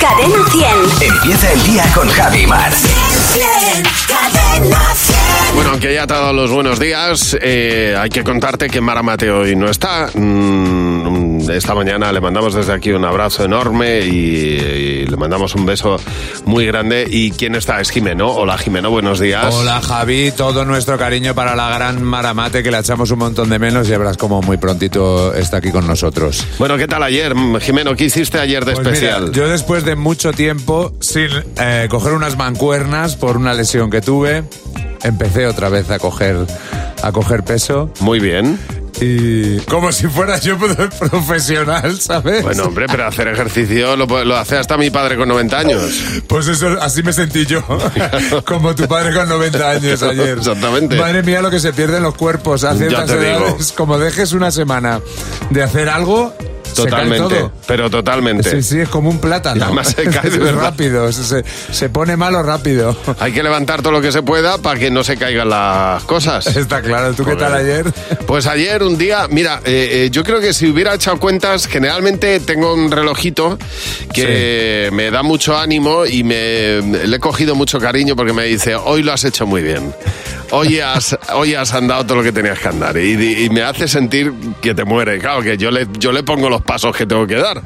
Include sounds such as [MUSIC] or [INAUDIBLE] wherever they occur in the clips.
Cadena 100. Empieza el día con Javi Mar. Cadena 100. Bueno, aunque ya te ha dado los buenos días, eh, hay que contarte que Mara Mateo hoy no está. Mm, esta mañana le mandamos desde aquí un abrazo enorme y, y le mandamos un beso muy grande. ¿Y quién está? Es Jimeno. Hola Jimeno, buenos días. Hola Javi, todo nuestro cariño para la gran Maramate que le echamos un montón de menos y verás como muy prontito está aquí con nosotros. Bueno, ¿qué tal ayer? Jimeno, ¿qué hiciste ayer de Pues mira, especial? yo después de mucho tiempo sin eh, coger unas mancuernas por una lesión que tuve, empecé otra vez a coger a coger peso Muy bien. Y como si fuera yo [LAUGHS] profesional, ¿sabes? Bueno, hombre, pero hacer ejercicio lo, lo hace hasta mi padre con 90 años. Pues eso, así me sentí yo, [LAUGHS] como tu padre con 90 años ayer. Exactamente. Madre mía, lo que se pierde en los cuerpos a ciertas digo. edades. Como dejes una semana de hacer algo, Totalmente. Pero totalmente. Sí, sí, es como un plátano. Además se cae [LAUGHS] rápido, se, se- pone malo rápido. Hay que levantar todo lo que se pueda para que no se caigan las cosas. [LAUGHS] Está claro. ¿Tú qué tal ayer? [LAUGHS] Pues ayer un día, mira, eh, eh, yo creo que si hubiera echado cuentas, generalmente tengo un relojito que me da mucho ánimo y me le he cogido mucho cariño porque me dice, hoy lo has hecho muy bien. Hoy has, hoy has andado todo lo que tenías que andar y, y me hace sentir que te muere. Claro que yo le, yo le pongo los pasos que tengo que dar.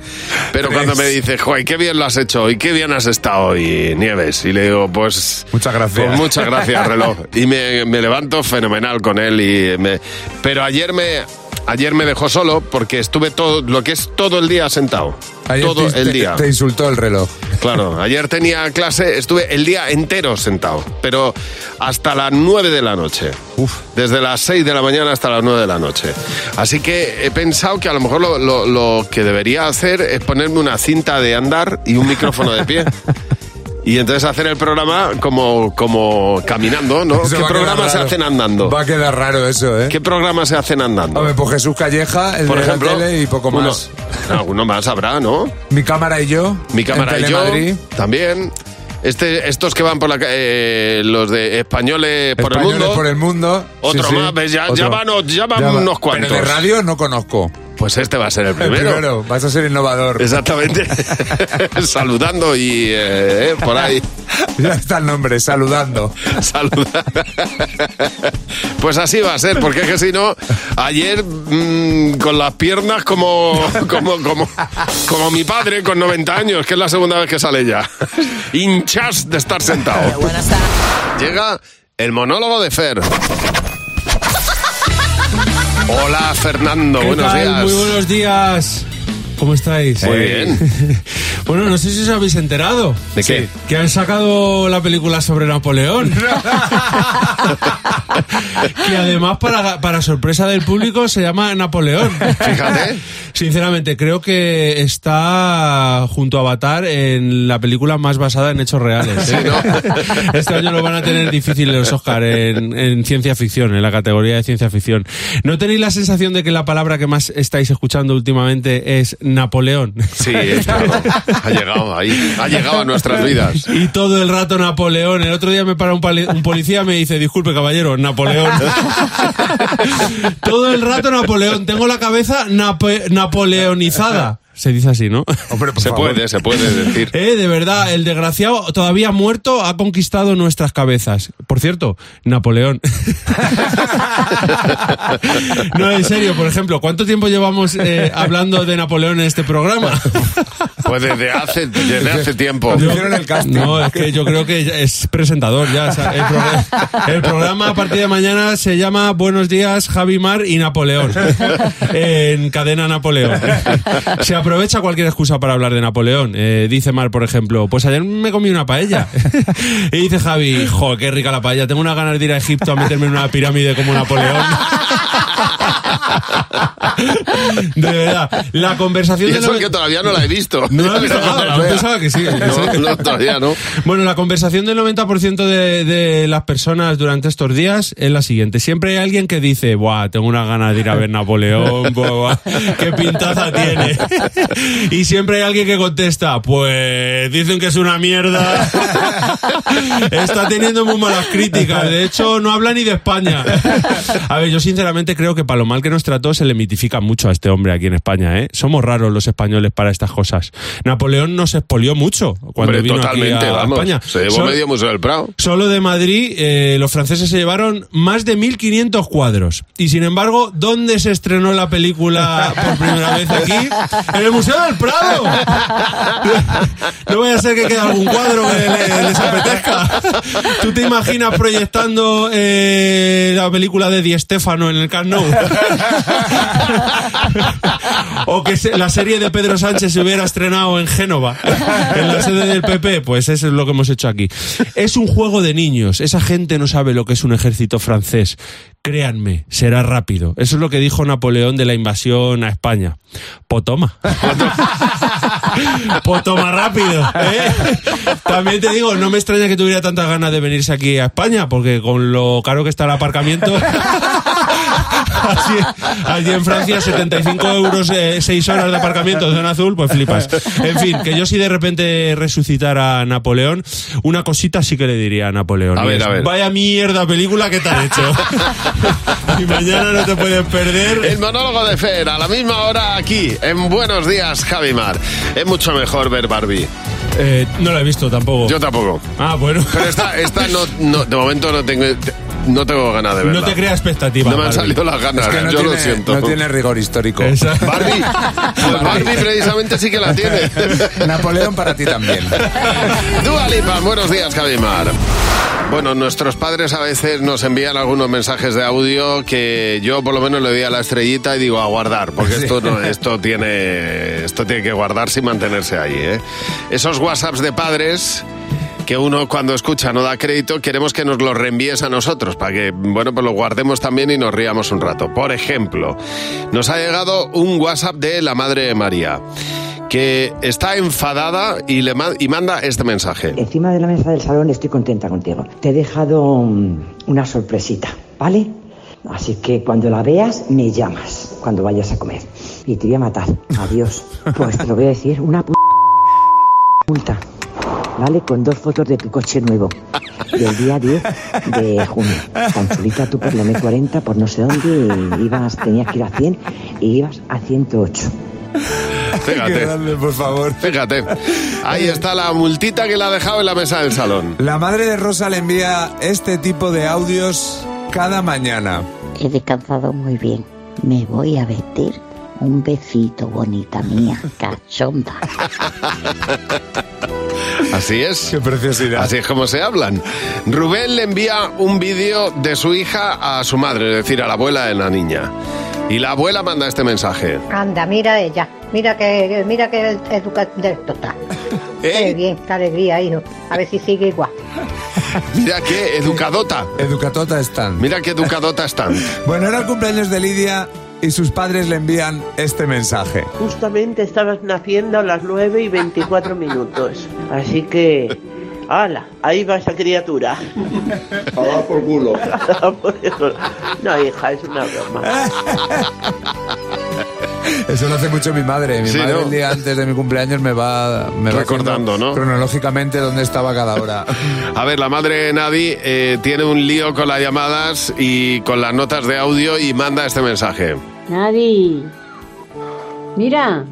Pero cuando me dice, joder, qué bien lo has hecho hoy, qué bien has estado hoy, Nieves. Y le digo, pues... Muchas gracias. Pues muchas gracias, reloj. Y me, me levanto fenomenal con él. Y me, pero ayer me, ayer me dejó solo porque estuve todo, lo que es todo el día sentado. Ayer todo te- el día. Te insultó el reloj. Claro, ayer tenía clase, estuve el día entero sentado, pero hasta las 9 de la noche. Desde las 6 de la mañana hasta las 9 de la noche. Así que he pensado que a lo mejor lo, lo- lo que debería hacer es ponerme una cinta de andar y un micrófono de pie. [LAUGHS] Y entonces hacer el programa como, como caminando, ¿no? Eso ¿Qué programas se hacen andando? Va a quedar raro eso, ¿eh? ¿Qué programas se hacen andando? Hombre, pues Jesús Calleja, el Por de ejemplo, la tele y poco uno- más. alguno más habrá, ¿no? Mi cámara y yo. Mi cámara en y yo también. Este, estos que van por la eh, los de españoles por el mundo. por el mundo. Otro Sí, más, ves, ya- Otro. ya van ya van va. unos cuantos. Pero de radio no conozco. Pues este va a ser el El [LAUGHS] primero. primero, vas a ser innovador. Exactamente. [LAUGHS] Saludando y eh, eh, por ahí. Ya está el nombre, saludando. Saluda. Pues así va a ser, porque es que si no, ayer mm, con las piernas como, como, como, como mi padre con 90 años, que es la segunda vez que sale ya. Hinchas de estar sentado. Llega el monólogo de Fer. Hola Fernando, ¿Qué buenos tal? días. Muy buenos días. ¿Cómo estáis? Muy bien. [LAUGHS] bueno, no sé si os habéis enterado. ¿De qué? Que han sacado la película sobre Napoleón. [LAUGHS] que además, para, para sorpresa del público, se llama Napoleón. Fíjate. [LAUGHS] Sinceramente, creo que está junto a Avatar en la película más basada en hechos reales. ¿eh? [LAUGHS] Este año lo van a tener difícil los Oscar en, en ciencia ficción, en la categoría de ciencia ficción. ¿No tenéis la sensación de que la palabra que más estáis escuchando últimamente es Napoleón? Sí, claro. Ha llegado ahí. Ha llegado a nuestras vidas. Y todo el rato Napoleón. El otro día me para un, un policía y me dice, disculpe caballero, Napoleón. [LAUGHS] todo el rato Napoleón. Tengo la cabeza nape- napoleonizada. Se dice así, ¿no? Hombre, Se favor. puede, se puede decir. Eh, de verdad, el desgraciado todavía muerto ha conquistado nuestras cabezas. Por cierto, Napoleón. [LAUGHS] no, en serio, por ejemplo, ¿cuánto tiempo llevamos eh, hablando de Napoleón en este programa? [LAUGHS] Pues desde hace, desde hace tiempo. El casting. No, es que yo creo que es presentador ya. o sea, el, programa, el programa a partir de mañana se llama Buenos días, Javi Mar y Napoleón. En cadena Napoleón. Se aprovecha cualquier excusa para hablar de Napoleón. Eh, dice Mar, por ejemplo, pues ayer me comí una paella. Y dice Javi, jo, qué rica la paella. Tengo unas ganas de ir a Egipto a meterme en una pirámide como Napoleón. De verdad, la conversación Y de eso la- que todavía no la he visto. No la [LAUGHS] has visto? Yo vea. pensaba que sí. [LAUGHS] No, no, todavía no. Bueno, la conversación del 90% de, de las personas durante estos días es la siguiente. Siempre hay alguien que dice, buah, tengo una ganas de ir a ver Napoleón, [LAUGHS] buah, qué pintaza tiene. Y siempre hay alguien que contesta, pues dicen que es una mierda. Está teniendo muy malas críticas. De hecho, no habla ni de España. A ver, yo sinceramente creo claro que para lo mal que nos trató se le mitifica mucho a este hombre aquí en España, ¿eh? Somos raros los españoles para estas cosas. Napoleón nos expolió mucho cuando Hombre, vino totalmente, aquí a vamos. España. Se llevó Solo- medio Museo del Prado. Solo de Madrid eh, los franceses se llevaron más de 1.500 cuadros. Y sin embargo, ¿dónde se estrenó la película por primera vez aquí? En el Museo del Prado. [LAUGHS] No vaya a ser que quede algún cuadro que le- les apetezca. ¿Tú te imaginas proyectando eh, la película de Di Stéfano en el Camp Nou? o que se- la serie de Pedro Sánchez se hubiera estrenado en Génova, en la sede del PP, pues eso es lo que hemos hecho aquí. Es un juego de niños, esa gente no sabe lo que es un ejército francés. Créanme, será rápido. Eso es lo que dijo Napoleón de la invasión a España. Potoma. [LAUGHS] Potoma rápido. ¿eh? También te digo, no me extraña que tuviera tantas ganas de venirse aquí a España, porque con lo caro que está el aparcamiento. Así, allí en Francia, 75 euros, 6 horas de aparcamiento de zona azul, pues flipas. En fin, que yo si de repente resucitara a Napoleón, una cosita sí que le diría a Napoleón. A ver, es, a ver. Vaya mierda película que te han hecho. [LAUGHS] y mañana no te puedes perder. El monólogo de Fer, a la misma hora aquí, en Buenos Días, Javimar. Es mucho mejor ver Barbie. Eh, no la he visto tampoco. Yo tampoco. Ah, bueno. Pero esta, esta no, no- de momento no tengo, no tengo ganas de verla. No te crea expectativa. No me han Barbie. salido las ganas, Es que no yo tiene, lo siento. no tiene rigor histórico. Esa- Barbie, pues Barbie precisamente sí que la tiene. [LAUGHS] Napoleón para ti también. Dua Lipa, buenos días, Javimar. Bueno, nuestros padres a veces nos envían algunos mensajes de audio que yo por lo menos le doy a la estrellita y digo a guardar, porque esto no, esto tiene, esto tiene que guardarse y mantenerse ahí. ¿eh? Esos WhatsApps de padres que uno cuando escucha no da crédito, queremos que nos los reenvíes a nosotros para que, bueno, pues lo guardemos también y nos riamos un rato. Por ejemplo, nos ha llegado un WhatsApp de la madre de María que está enfadada y le ma- y manda este mensaje. Encima de la mesa del salón estoy contenta contigo. Te he dejado mm, una sorpresita, ¿vale? Así que cuando la veas, me llamas cuando vayas a comer. Y te voy a matar. Adiós. [LAUGHS] Pues te lo voy a decir, una p multa. ¿Vale? Con dos fotos de tu coche nuevo. Del día 10 de junio. Tan chulita tú por la M40, por no sé dónde, y ibas, tenías que ir a 100 y ibas a 108. Fíjate. Grande, por favor. Fíjate, ahí está la multita que la ha dejado en la mesa del salón. La madre de Rosa le envía este tipo de audios cada mañana. He descansado muy bien. Me voy a vestir. Un besito, bonita mía, [LAUGHS] cachonda. Así es. Qué preciosidad. Así es como se hablan. Rubén le envía un vídeo de su hija a su madre, es decir, a la abuela de la niña. Y la abuela manda este mensaje. Anda, mira ella. Mira que, mira que educación está. Qué ¿Eh? bien, qué alegría, hijo. A ver si sigue igual. Mira qué educadota. Educatota están. Mira qué educadota están. [LAUGHS] Bueno, era el cumpleaños de Lidia y sus padres le envían este mensaje. Justamente estabas naciendo a las 9 y 24 minutos. Así que. ¡Hala! Ahí va esa criatura. A [LAUGHS] por culo. No, hija, es una broma. [LAUGHS] [LAUGHS] Eso lo hace mucho mi madre. Mi Sí, madre ¿no? el día antes de mi cumpleaños me va, me Recordando, ¿no? Cronológicamente dónde estaba cada hora. A ver, la madre de Nadi eh, tiene un lío con las llamadas y con las notas de audio y manda este mensaje. Nadie. Mira.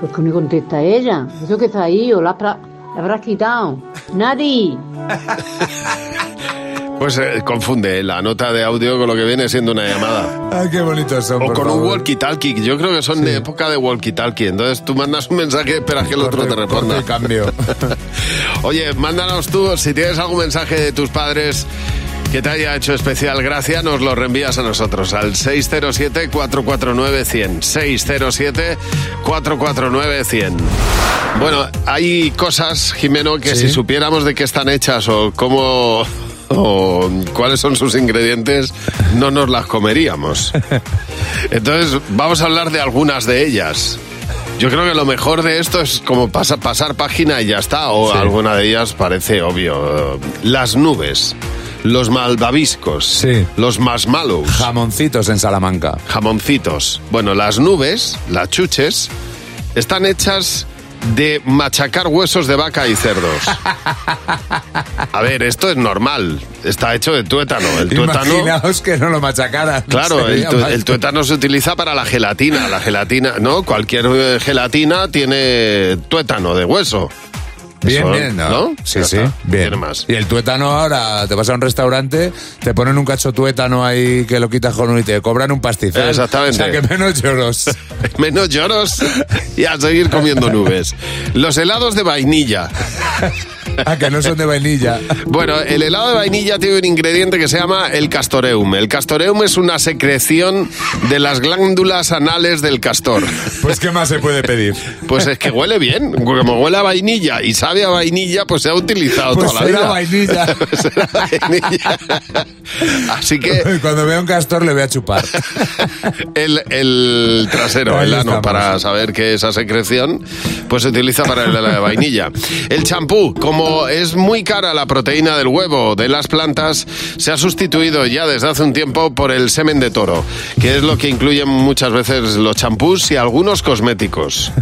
Pues que no contesta ella. Eso que está ahí, o la, habrá- la habrás quitado. Nadie. [LAUGHS] Pues eh, confunde la nota de audio con lo que viene siendo una llamada. Ay, qué bonitos son. O por con un walkie-talkie. Yo creo que son de época de walkie-talkie. Entonces tú mandas un mensaje esperas que el otro te responda. cambio. [LAUGHS] Oye, mándanos tú, si tienes algún mensaje de tus padres que te haya hecho especial gracia, nos lo reenvías a nosotros al 607-449-100. 607-449-100. Bueno, hay cosas, Jimeno, que Sí. si supiéramos de qué están hechas o cómo... o cuáles son sus ingredientes, no nos las comeríamos. Entonces, vamos a hablar de algunas de ellas. Yo creo que lo mejor de esto es como pasa- pasar página y ya está, o Sí. alguna de ellas parece obvio. Las nubes, los malvaviscos, Sí. los marshmallows, Jamoncitos en Salamanca. jamoncitos. Bueno, las nubes, las chuches, están hechas de machacar huesos de vaca y cerdos. A ver, esto es normal. Está hecho de tuétano. El tuétano. Imaginaos que no lo machacaran. Claro, el, tu- el tuétano se utiliza para la gelatina. La gelatina, ¿no? Cualquier gelatina tiene tuétano de hueso. Bien, Eso, bien, ¿no? ¿no? Sí, sí, bien. Más. Y el tuétano ahora, te vas a un restaurante, te ponen un cacho tuétano ahí que lo quitas con un y te cobran un pastizal. Exactamente. O sea, que menos lloros. [LAUGHS] Menos lloros y a seguir comiendo nubes. Los helados de vainilla. Ah, que no son de vainilla. Bueno, el helado de vainilla tiene un ingrediente que se llama el castoreum. El castoreum es una secreción de las glándulas anales del castor. Pues, ¿qué más se puede pedir? Pues es que huele bien. Como huele a vainilla y sabe a vainilla, pues se ha utilizado Pues toda la vida. vainilla. [LAUGHS] Pues vainilla. Así que [LAUGHS] Cuando vea un castor le voy a chupar. [LAUGHS] el, el trasero, el ano, para saber que esa secreción, pues se utiliza para helado de vainilla. El champú, como es muy cara la proteína del huevo de las plantas, se ha sustituido ya desde hace un tiempo por el semen de toro, que es lo que incluyen muchas veces los champús y algunos cosméticos.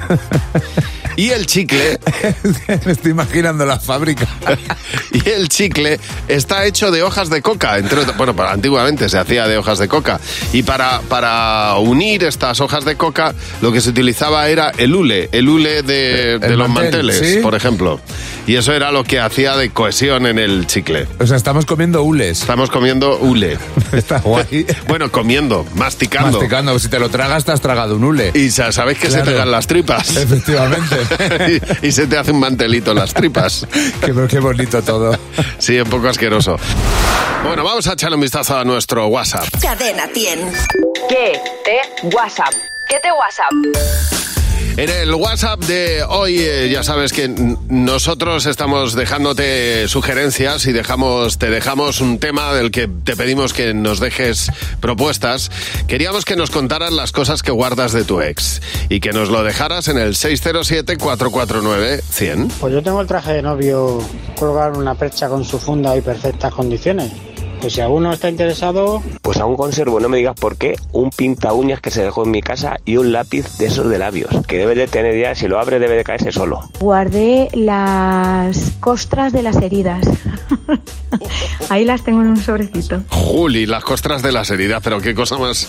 Y el chicle, [LAUGHS] Me estoy imaginando la fábrica. [LAUGHS] y el chicle está hecho de hojas de coca. Entre bueno, para, antiguamente se hacía de hojas de coca. Y para, para unir estas hojas de coca, lo que se utilizaba era el hule, el hule de, de El los mantel, manteles, ¿sí? por ejemplo. Y eso era lo que hacía de cohesión en el chicle. O sea, estamos comiendo hules. Estamos comiendo hule. [LAUGHS] Está guay. Bueno, comiendo, masticando. Masticando. Si te lo tragas, te has tragado un hule. Y sa- sabéis que se te dan las tripas. [LAUGHS] Efectivamente. [LAUGHS] y, y se te hace un mantelito en las tripas. qué, qué bonito todo. Sí, un poco asqueroso. Bueno, vamos a echarle un vistazo a nuestro WhatsApp. Cadena 100. ¿Qué te WhatsApp? ¿Qué te WhatsApp? En el WhatsApp de hoy, eh, ya sabes que nosotros estamos dejándote sugerencias y dejamos, te dejamos un tema del que te pedimos que nos dejes propuestas. Queríamos que nos contaras las cosas que guardas de tu ex y que nos lo dejaras en el 607-449-100. Pues yo tengo el traje de novio colgado en una percha con su funda y perfectas condiciones. Pues si alguno está interesado, Pues aún conservo, no me digas por qué, un pinta uñas que se dejó en mi casa y un lápiz de esos de labios, que debe de tener ya, si lo abre debe de caerse solo. Guardé las costras de las heridas. [LAUGHS] Ahí las tengo en un sobrecito. Juli, las costras de las heridas, pero qué cosa más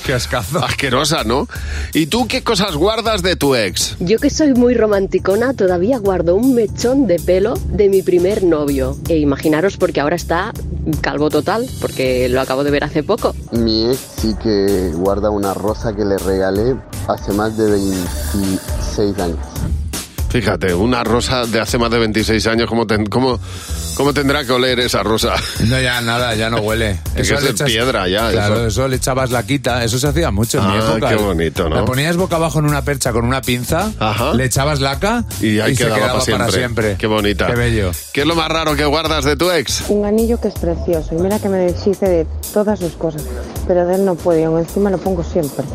asquerosa, ¿no? ¿Y tú qué cosas guardas de tu ex? Yo que soy muy romanticona, todavía guardo un mechón de pelo de mi primer novio. E imaginaros porque ahora está calvo total, porque lo acabo de ver hace poco. Mi ex sí que guarda una rosa que le regalé hace más de 26 años. Fíjate, una rosa de hace más de 26 años, ¿cómo, ten- cómo, cómo tendrá que oler esa rosa? No, ya nada, ya no huele. [LAUGHS] Eso es echas- piedra ya, Claro, eso. eso. le echabas la quita. Eso se hacía mucho en mi Ah, época. qué bonito, ¿no? La ponías boca abajo en una percha con una pinza, le echabas laca Y ahí se quedaba, quedaba para, siempre. Qué bonita. Qué bello. ¿Qué es lo más raro que guardas de tu ex? Un anillo que es precioso y mira que me deshice de todas sus cosas, pero de él no puedo y aún encima lo pongo siempre.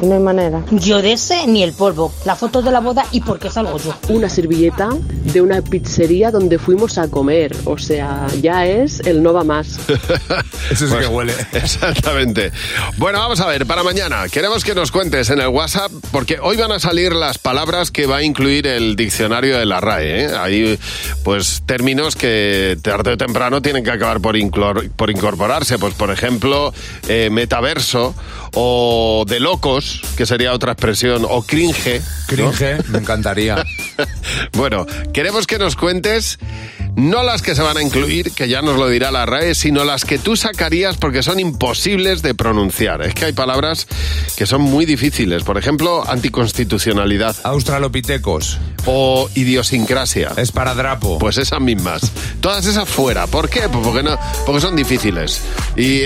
Y no hay manera. Yo de ese ni el polvo. La foto de la boda y por qué salgo yo. Una servilleta de una pizzería donde fuimos a comer. O sea, ya es el no va más. [LAUGHS] Eso sí que huele. [LAUGHS] Exactamente. Bueno, vamos a ver, para mañana queremos que nos cuentes en el WhatsApp, porque hoy van a salir las palabras que va a incluir el diccionario de la RAE. ¿eh? Hay, pues, términos que tarde o temprano tienen que acabar por, inclor- por incorporarse. Pues, por ejemplo, eh, metaverso o de locos, que sería otra expresión, o cringe. ¿no? Cringe, me encantaría. [LAUGHS] Bueno, queremos que nos cuentes no las que se van a incluir, que ya nos lo dirá la RAE, sino las que tú sacarías porque son imposibles de pronunciar. Es que hay palabras que son muy difíciles. Por ejemplo, anticonstitucionalidad. Australopitecos. O idiosincrasia. Esparadrapo. Pues esas mismas. Todas esas fuera. ¿Por qué? Pues porque, no, porque son difíciles. Y,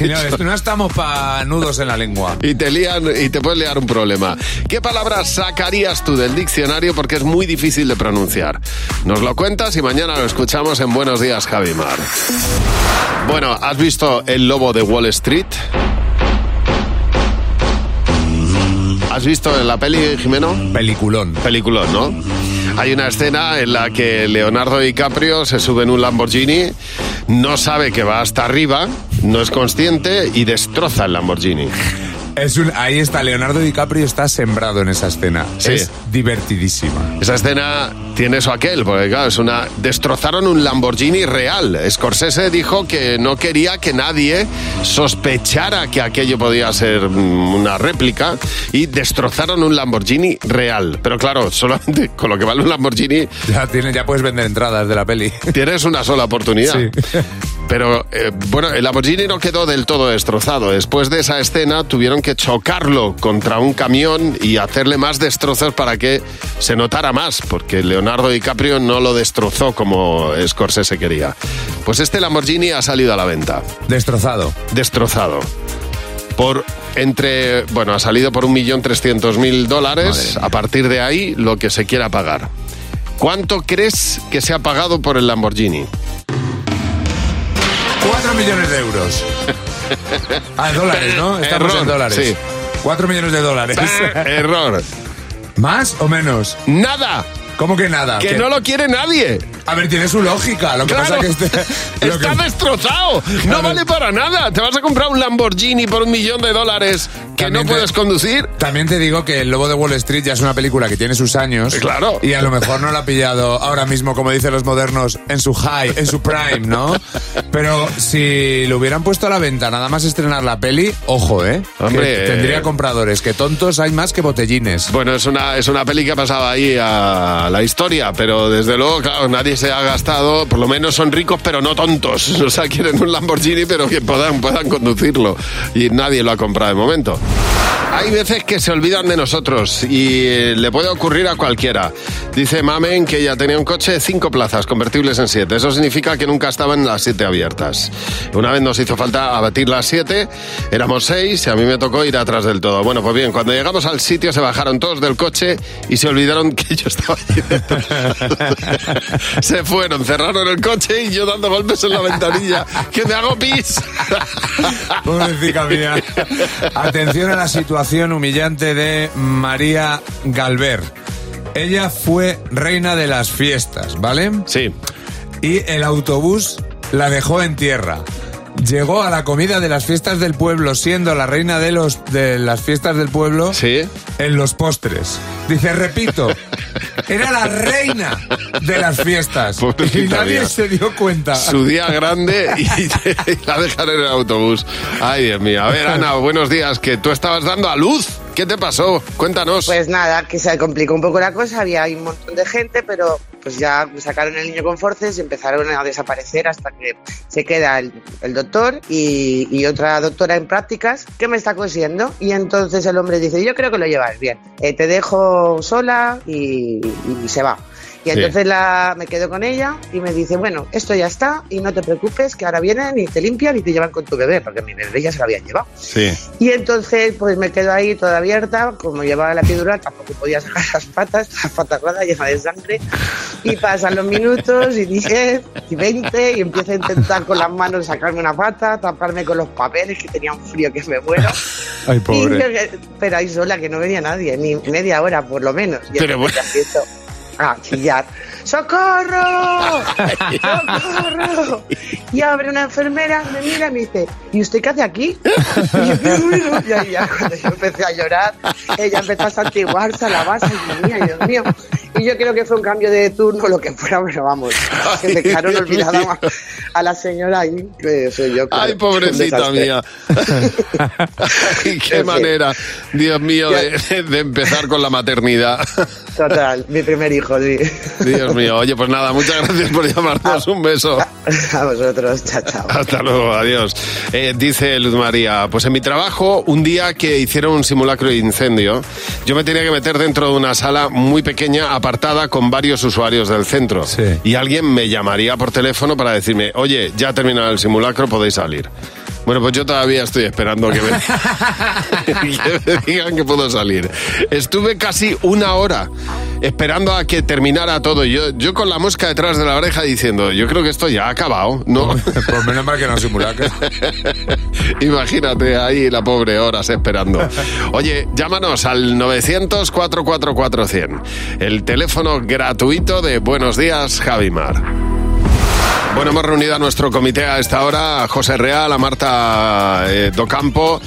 [LAUGHS] no, [LAUGHS] no estamos para nudos en la lengua. y te lían y te puedes liar un problema. ¿Qué palabras sacarías tú del diccionario porque es muy difícil de pronunciar? Nos lo cuentas y mañana lo escuchamos en Buenos Días, Javimar. Bueno, ¿has visto El Lobo de Wall Street? ¿Has visto la peli, Jimeno? Peliculón. Peliculón, ¿no? Hay una escena en la que Leonardo DiCaprio se sube en un Lamborghini, no sabe que va hasta arriba, no es consciente y destroza el Lamborghini. Es un, ahí está, Leonardo DiCaprio está sembrado en esa escena. Sí. Es divertidísima. Esa escena tiene eso aquel, porque claro, es una. Destrozaron un Lamborghini real. Scorsese dijo que no quería que nadie sospechara que aquello podía ser mm, una réplica y destrozaron un Lamborghini real. Pero claro, [LAUGHS] solamente con lo que vale un Lamborghini Ya, tiene, ya puedes vender entradas de la peli. [LAUGHS] tienes una sola oportunidad. Pero eh, bueno, el Lamborghini no quedó del todo destrozado. Después de esa escena tuvieron que chocarlo contra un camión y hacerle más destrozos para que se notara más, porque Leonardo DiCaprio no lo destrozó como Scorsese quería. Pues este Lamborghini ha salido a la venta. Destrozado. Destrozado. Por entre, bueno, ha salido por 1.300.000 dólares. A partir de ahí, lo que se quiera pagar. ¿Cuánto crees que se ha pagado por el Lamborghini? 4 millones de euros. [LAUGHS] Ah, dólares, ¿no? Estamos Error, en dólares. sí. 4 millones de dólares. [LAUGHS] Error. ¿Más o menos? ¡Nada! ¿Cómo que nada? Que ¿Qué? no lo quiere nadie. A ver, tiene su lógica. Lo que Claro. pasa que este, [LAUGHS] lo Está que- destrozado. No vale para nada. Te vas a comprar un Lamborghini por un millón de dólares que También no te- puedes conducir. También te digo que El Lobo de Wall Street ya es una película que tiene sus años. Claro. Y a lo mejor no la ha pillado ahora mismo, como dicen los modernos, en su high, en su prime, ¿no? Pero si lo hubieran puesto a la venta nada más estrenar la peli, ojo, ¿eh? Hombre, Que tendría eh, compradores, que tontos hay más que botellines. Bueno, es una, es una peli que ha pasado ahí a la historia, pero desde luego, claro, nadie se ha gastado, por lo menos son ricos, pero no tontos. [LAUGHS] O sea, quieren un Lamborghini, pero que puedan, puedan conducirlo. Y nadie lo ha comprado de momento. Hay veces que se olvidan de nosotros y eh, le puede ocurrir a cualquiera. Dice Mamen que ella tenía un coche de cinco plazas, convertibles en siete. Eso significa que nunca estaban las siete abiertas. Una vez nos hizo falta abatir las siete, éramos seis y a mí me tocó ir atrás del todo. Bueno, pues bien, cuando llegamos al sitio se bajaron todos del coche y se olvidaron [LAUGHS] que yo estaba allí. [LAUGHS] se fueron, cerraron el coche y yo dando golpes en la ventanilla. ¡Que me hago pis! [LAUGHS] Pobrecita mía. Atención a la situación humillante de María Galver. Ella fue reina de las fiestas, ¿vale? Sí. Y el autobús la dejó en tierra. Llegó a la comida de las fiestas del pueblo, siendo la reina de, los, de las fiestas del pueblo, en los postres. Dice, repito, [LAUGHS] era la reina de las fiestas. y nadie mía. se dio cuenta. Su día grande y, y [LAUGHS] la dejaron en el autobús. Ay, Dios mío. A ver, Ana, buenos días. Que tú estabas dando a luz. ¿Qué te pasó? Cuéntanos. Pues nada, que se complicó un poco la cosa, había un montón de gente, pero pues ya sacaron el niño con forces y empezaron a desaparecer hasta que se queda el, doctor y, otra doctora en prácticas. Que me está cosiendo y entonces el hombre dice, yo creo que lo llevas bien, Eh, te dejo sola y se va. Y Sí. entonces la, me quedo con ella y me dice, bueno, esto ya está y no te preocupes que ahora vienen y te limpian y te llevan con tu bebé, porque mi bebé ya se lo habían llevado. Sí. Y entonces, pues me quedo ahí toda abierta, como llevaba la epidural, tampoco podía sacar las patas, las patas rojas llenas de sangre. Y pasan los minutos, y 10, y 20, y empiezo a intentar con las manos sacarme una pata, taparme con los papeles, que tenía un frío que me muero. [LAUGHS] Ay, Y yo- pero ahí sola, que no venía nadie, ni media hora por lo menos. Y Pero empiezo a chillar. ¡Socorro! [LAUGHS] ¡Socorro! Y abre una enfermera, me mira y me dice, ¿y usted qué hace aquí? Y yo, "¿Qué ruido?". Y ahí ya cuando yo empecé a llorar, ella empezó a santiguarse, a lavarse, y mía, Dios mío. Y yo creo que fue un cambio de turno, lo que fuera, pero vamos, que me quedaron olvidadas a, a la señora ahí, que soy yo. Ay, pobrecita mía. [LAUGHS] Ay, qué manera, Dios mío, de, de empezar con la maternidad. Total, mi primer hijo, sí. Dios mío. Oye, pues nada, muchas gracias por llamarnos. Un beso. [LAUGHS] A vosotros, chao, chao. Hasta luego, adiós. Eh, dice Luz María, pues en mi trabajo, un día que hicieron un simulacro de incendio, yo me tenía que meter dentro de una sala muy pequeña, apartada, con varios usuarios del centro. Y alguien me llamaría por teléfono para decirme, oye, ya ha terminado el simulacro, podéis salir. Bueno, pues yo todavía estoy esperando que me, [LAUGHS] [LAUGHS] que me digan que puedo salir. Estuve casi una hora esperando a que terminara todo. Yo, yo con la mosca detrás de la oreja diciendo, yo creo que esto ya ha acabado, ¿no? [LAUGHS] Pues menos mal que no simulacro. [LAUGHS] Imagínate ahí la pobre horas esperando. Oye, llámanos al 900-444-100. El teléfono gratuito de Buenos Días, Javimar. Bueno, hemos reunido a nuestro comité a esta hora, a José Real, a Marta eh, Docampo,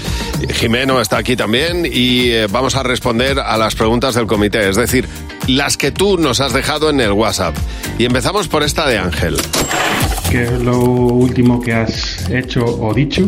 Jimeno está aquí también y eh, vamos a responder a las preguntas del comité, es decir, las que tú nos has dejado en el WhatsApp. Y empezamos por esta de Ángel. ¿Qué es lo último que has hecho o dicho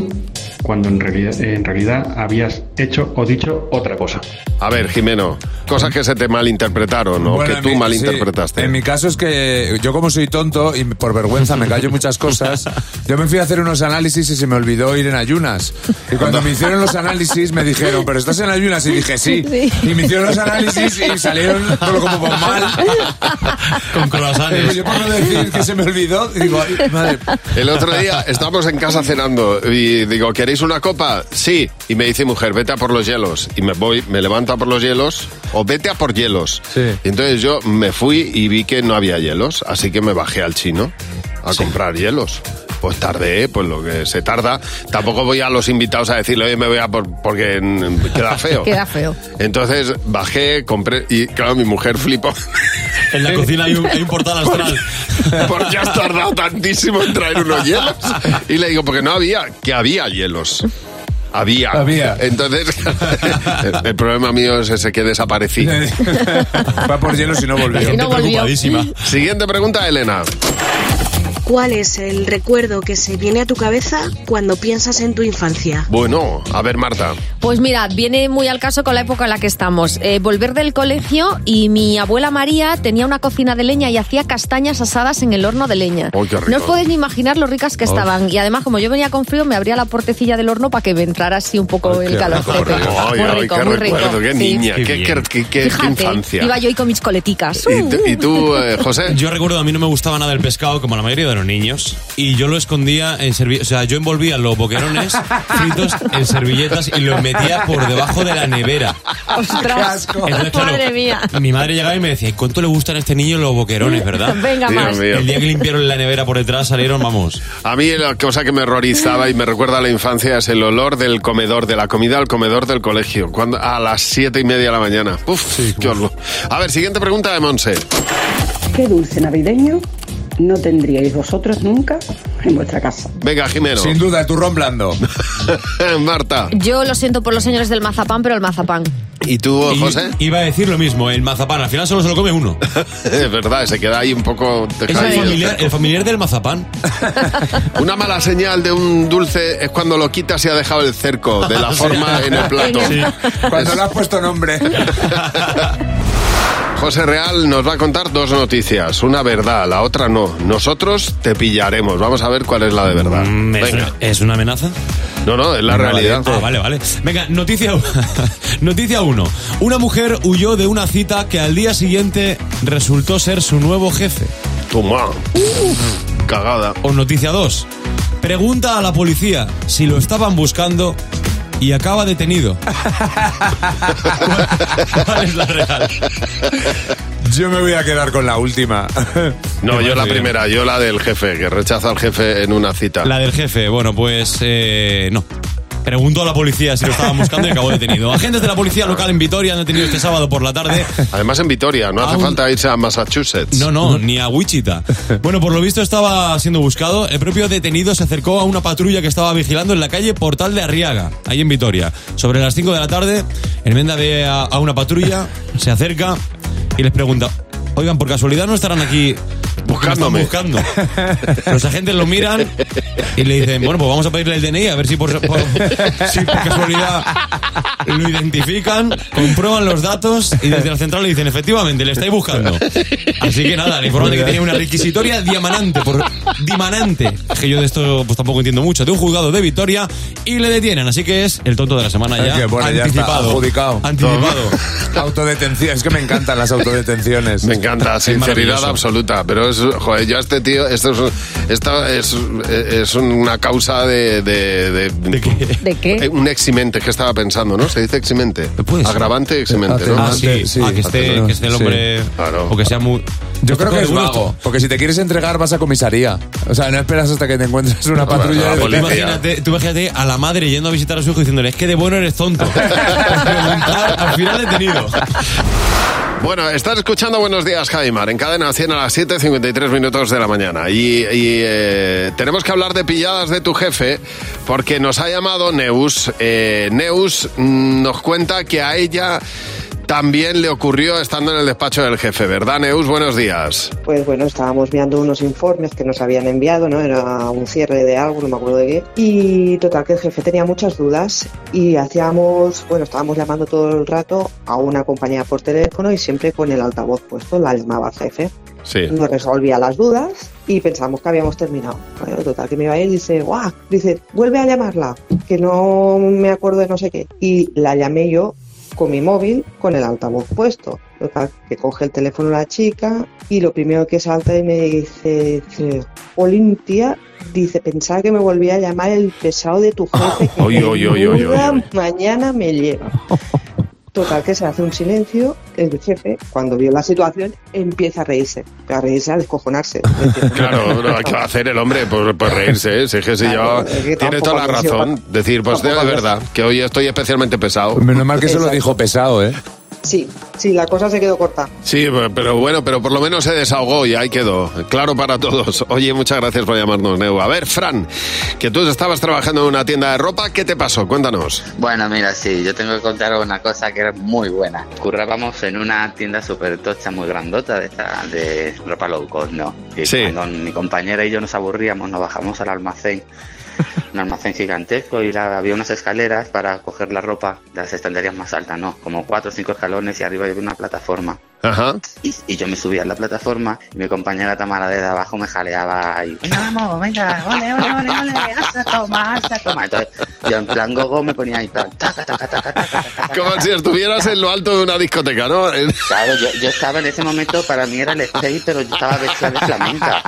cuando en realidad, en realidad habías hecho o dicho otra cosa? A ver, Jimeno, cosas que se te malinterpretaron o Bueno, que tú mi- malinterpretaste. sí, en mi caso es que yo como soy tonto y por vergüenza me callo muchas cosas, [LAUGHS] yo me fui a hacer unos análisis y se me olvidó ir en ayunas. Y cuando me hicieron los análisis me dijeron, pero estás en ayunas y dije sí. Sí. Y me hicieron los análisis y salieron todo como por mal. [LAUGHS] Con croissants. Yo por no decir que se me olvidó, digo, ay, madre. El otro día estábamos en casa cenando y digo, ¿queréis una copa? Sí. Y me dice mujer, vete a por los hielos. Y me voy, me levanto a por los hielos o vete a por hielos. Y entonces yo me fui y vi que no había hielos, así que me bajé al chino a comprar hielos. Pues tardé, pues lo que se tarda. Tampoco voy a los invitados a decirle, oye, me voy a por... porque [LAUGHS] queda feo. Queda feo. Entonces bajé, compré y claro, mi mujer flipó. En la cocina hay un, hay un portal [LAUGHS] astral. Porque has tardado tantísimo en traer unos hielos. Y le digo, porque no había, que había hielos. Había. Había. Entonces, [LAUGHS] el problema mío es ese que desaparecí. Va por hielos y no volvió. Y no volvió. Siguiente pregunta, Elena. ¿Cuál es el recuerdo que se viene a tu cabeza cuando piensas en tu infancia? Bueno, a ver, Marta. Pues mira, viene muy al caso con la época en la que estamos. Eh, volver del colegio y mi abuela María tenía una cocina de leña y hacía castañas asadas en el horno de leña. Rico. No os podéis ni imaginar lo ricas que Oh. estaban. Y además, como yo venía con frío, me abría la puertecilla del horno para que me entrara así un poco el calor. Muy rico, qué muy rico. qué Sí. niña, qué, qué- qué- qué- qué Fíjate, infancia. iba yo ahí con mis coleticas. ¿Y tú, y tú, eh, José? Yo recuerdo, a mí no me gustaba nada el pescado, como la mayoría de los niños, y yo lo escondía en servilletas. O sea, yo envolvía los boquerones [LAUGHS] fritos en servilletas y los metía por debajo de la nevera. Ostras, Entonces, claro, madre mía. Mi madre llegaba y me decía, "¿Y ¿cuánto le gustan a este niño los boquerones, verdad? [LAUGHS] Venga, Dios más. mío. El día que limpiaron la nevera por detrás salieron, vamos. A mí la cosa que me horrorizaba y me recuerda a la infancia es el olor del comedor, de la comida al comedor del colegio, cuando a las siete y media de la mañana. Uf, qué olor. A ver, siguiente pregunta de Monse. ¿Qué dulce navideño no tendríais vosotros nunca en vuestra casa? Venga, Jimeno. Sin duda, turrón blando. [LAUGHS] Marta. Yo lo siento por los señores del mazapán, pero el mazapán. ¿Y tú, Y- José? Iba a decir lo mismo, el mazapán, al final solo se lo come uno. [LAUGHS] es verdad, se queda ahí un poco Es el familiar, el familiar del mazapán. [LAUGHS] Una mala señal de un dulce es cuando lo quitas y ha dejado el cerco de la Sí. forma en el plato. Sí. Cuando Es- le has puesto nombre. José Real nos va a contar dos noticias, una verdad, la otra no. Nosotros te pillaremos, vamos a ver cuál es la de verdad. Mm, ¿Es, Venga. ¿Es una amenaza? No, no, es la realidad. vale. Ah, vale, vale. Venga, noticia, [LAUGHS] noticia 1. Una mujer huyó de una cita que al día siguiente resultó ser su nuevo jefe. Toma. Cagada. O noticia 2. Pregunta a la policía si lo estaban buscando y acaba detenido. ¿Cuál, cuál es la real? Yo me voy a quedar con la última. No, yo la bien. primera, yo la del jefe, que rechaza al jefe en una cita. La del jefe, bueno, pues eh, no. Preguntó a la policía si lo estaban buscando y acabó detenido. Agentes de la policía local en Vitoria han detenido este sábado por la tarde Además en Vitoria, no hace falta irse a Massachusetts. No, no, ni a Wichita. Bueno, por lo visto estaba siendo buscado. El propio detenido se acercó a una patrulla que estaba vigilando en la calle Portal de Arriaga, ahí en Vitoria. Sobre las 5 de la tarde, el Menda ve a, a una patrulla, se acerca y les pregunta, oigan, por casualidad no estarán aquí Buscándome. buscando. Los agentes lo miran y le dicen, bueno, pues vamos a pedirle el DNI a ver si por, por- si por casualidad lo identifican, comprueban los datos y desde la central le dicen, efectivamente, le estáis buscando. Así que nada, le informan de que tenía una requisitoria diamanante, por dimanante, que yo de esto pues tampoco entiendo mucho, de un juzgado de Vitoria y le detienen. Así que es el tonto de la semana ya, Es que, bueno, ya está anticipado. adjudicado. Anticipado. Autodetención. Es que me encantan las autodetenciones. Me encanta, sinceridad absoluta. Pero es, joder, yo a este tío, esto es, esto es, es una causa de. ¿De, de, ¿De qué? Eh, Un eximente que estaba pensando, ¿no? Se dice eximente. Agravante, eximente, ¿no? Ah, sí, ah, que esté, que esté el hombre, o que sea muy... Yo creo que es vago, porque si te quieres entregar vas a comisaría. O sea, no esperas hasta que te encuentres una [LAUGHS] patrulla Tú de imagínate, tú imagínate a la madre yendo a visitar a su hijo diciéndole, es que de bueno eres tonto. [LAUGHS] Al final detenido. Bueno, estás escuchando Buenos Días, Javimar, en cadena 100 a las 7.53 minutos de la mañana. Y, y, eh, tenemos que hablar de pilladas de tu jefe, porque nos ha llamado Neus. Eh, Neus mm, nos cuenta que a ella también le ocurrió estando en el despacho del jefe, ¿verdad, Neus? Buenos días. Pues bueno, estábamos viendo unos informes que nos habían enviado, ¿no? Era un cierre de algo, no me acuerdo de qué. Y total que el jefe tenía muchas dudas y hacíamos, bueno, estábamos llamando todo el rato a una compañía por teléfono y siempre con el altavoz puesto, la llamaba al jefe. Sí. Nos resolvía las dudas y pensamos que habíamos terminado. Bueno, total que me va a ir y dice, guau, dice, vuelve a llamarla, que no me acuerdo de no sé qué. Y la llamé yo con mi móvil con el altavoz puesto. Total, que coge el teléfono la chica y lo primero que salta y me dice, dice Olimpia, dice, pensaba que me volvía a llamar el pesado de tu [LAUGHS] jefe que Oy, oy, oy. mañana me lleva. Total, que se hace un silencio, el jefe, cuando vio la situación, empieza a reírse, a reírse, a descojonarse. [LAUGHS] Claro, no, ¿qué va a hacer el hombre? Pues, pues reírse, ¿eh? Si es que si Claro, yo- es que Tiene tampoco toda la razón. Decir, pues de ha verdad, que hoy estoy especialmente pesado. Menos mal que se lo dijo pesado, ¿eh? Sí, sí, la cosa se quedó corta. Sí, pero bueno, pero por lo menos se desahogó y ahí quedó. Claro para todos. [LAUGHS] Oye, muchas gracias por llamarnos, Neu. A ver, Fran, que tú estabas trabajando en una tienda de ropa, ¿qué te pasó? Cuéntanos. Bueno, mira, sí, yo tengo que contar una cosa que era muy buena. Currábamos en una tienda súper tocha, muy grandota, de, esta, de ropa low cost, ¿no? Y Sí. cuando mi compañera y yo nos aburríamos, nos bajamos al almacén, [LAUGHS] un almacén gigantesco, y había unas escaleras para coger la ropa de las estanterías más altas, ¿no? Como cuatro o cinco escalones y arriba había una plataforma. Ajá. Y, y yo me subía a la plataforma y mi compañera Tamara desde abajo me jaleaba ahí. Venga, vamos, venga, ole, ole, ole, ole, hasta toma, hasta toma. Entonces, yo en plan gogo me ponía ahí, plan, taca, taca, taca, taca, taca. Como si estuvieras en lo alto de una discoteca, ¿no? [LAUGHS] Claro, yo, yo estaba en ese momento, para mí era el stage, pero yo estaba vestida de flamenca.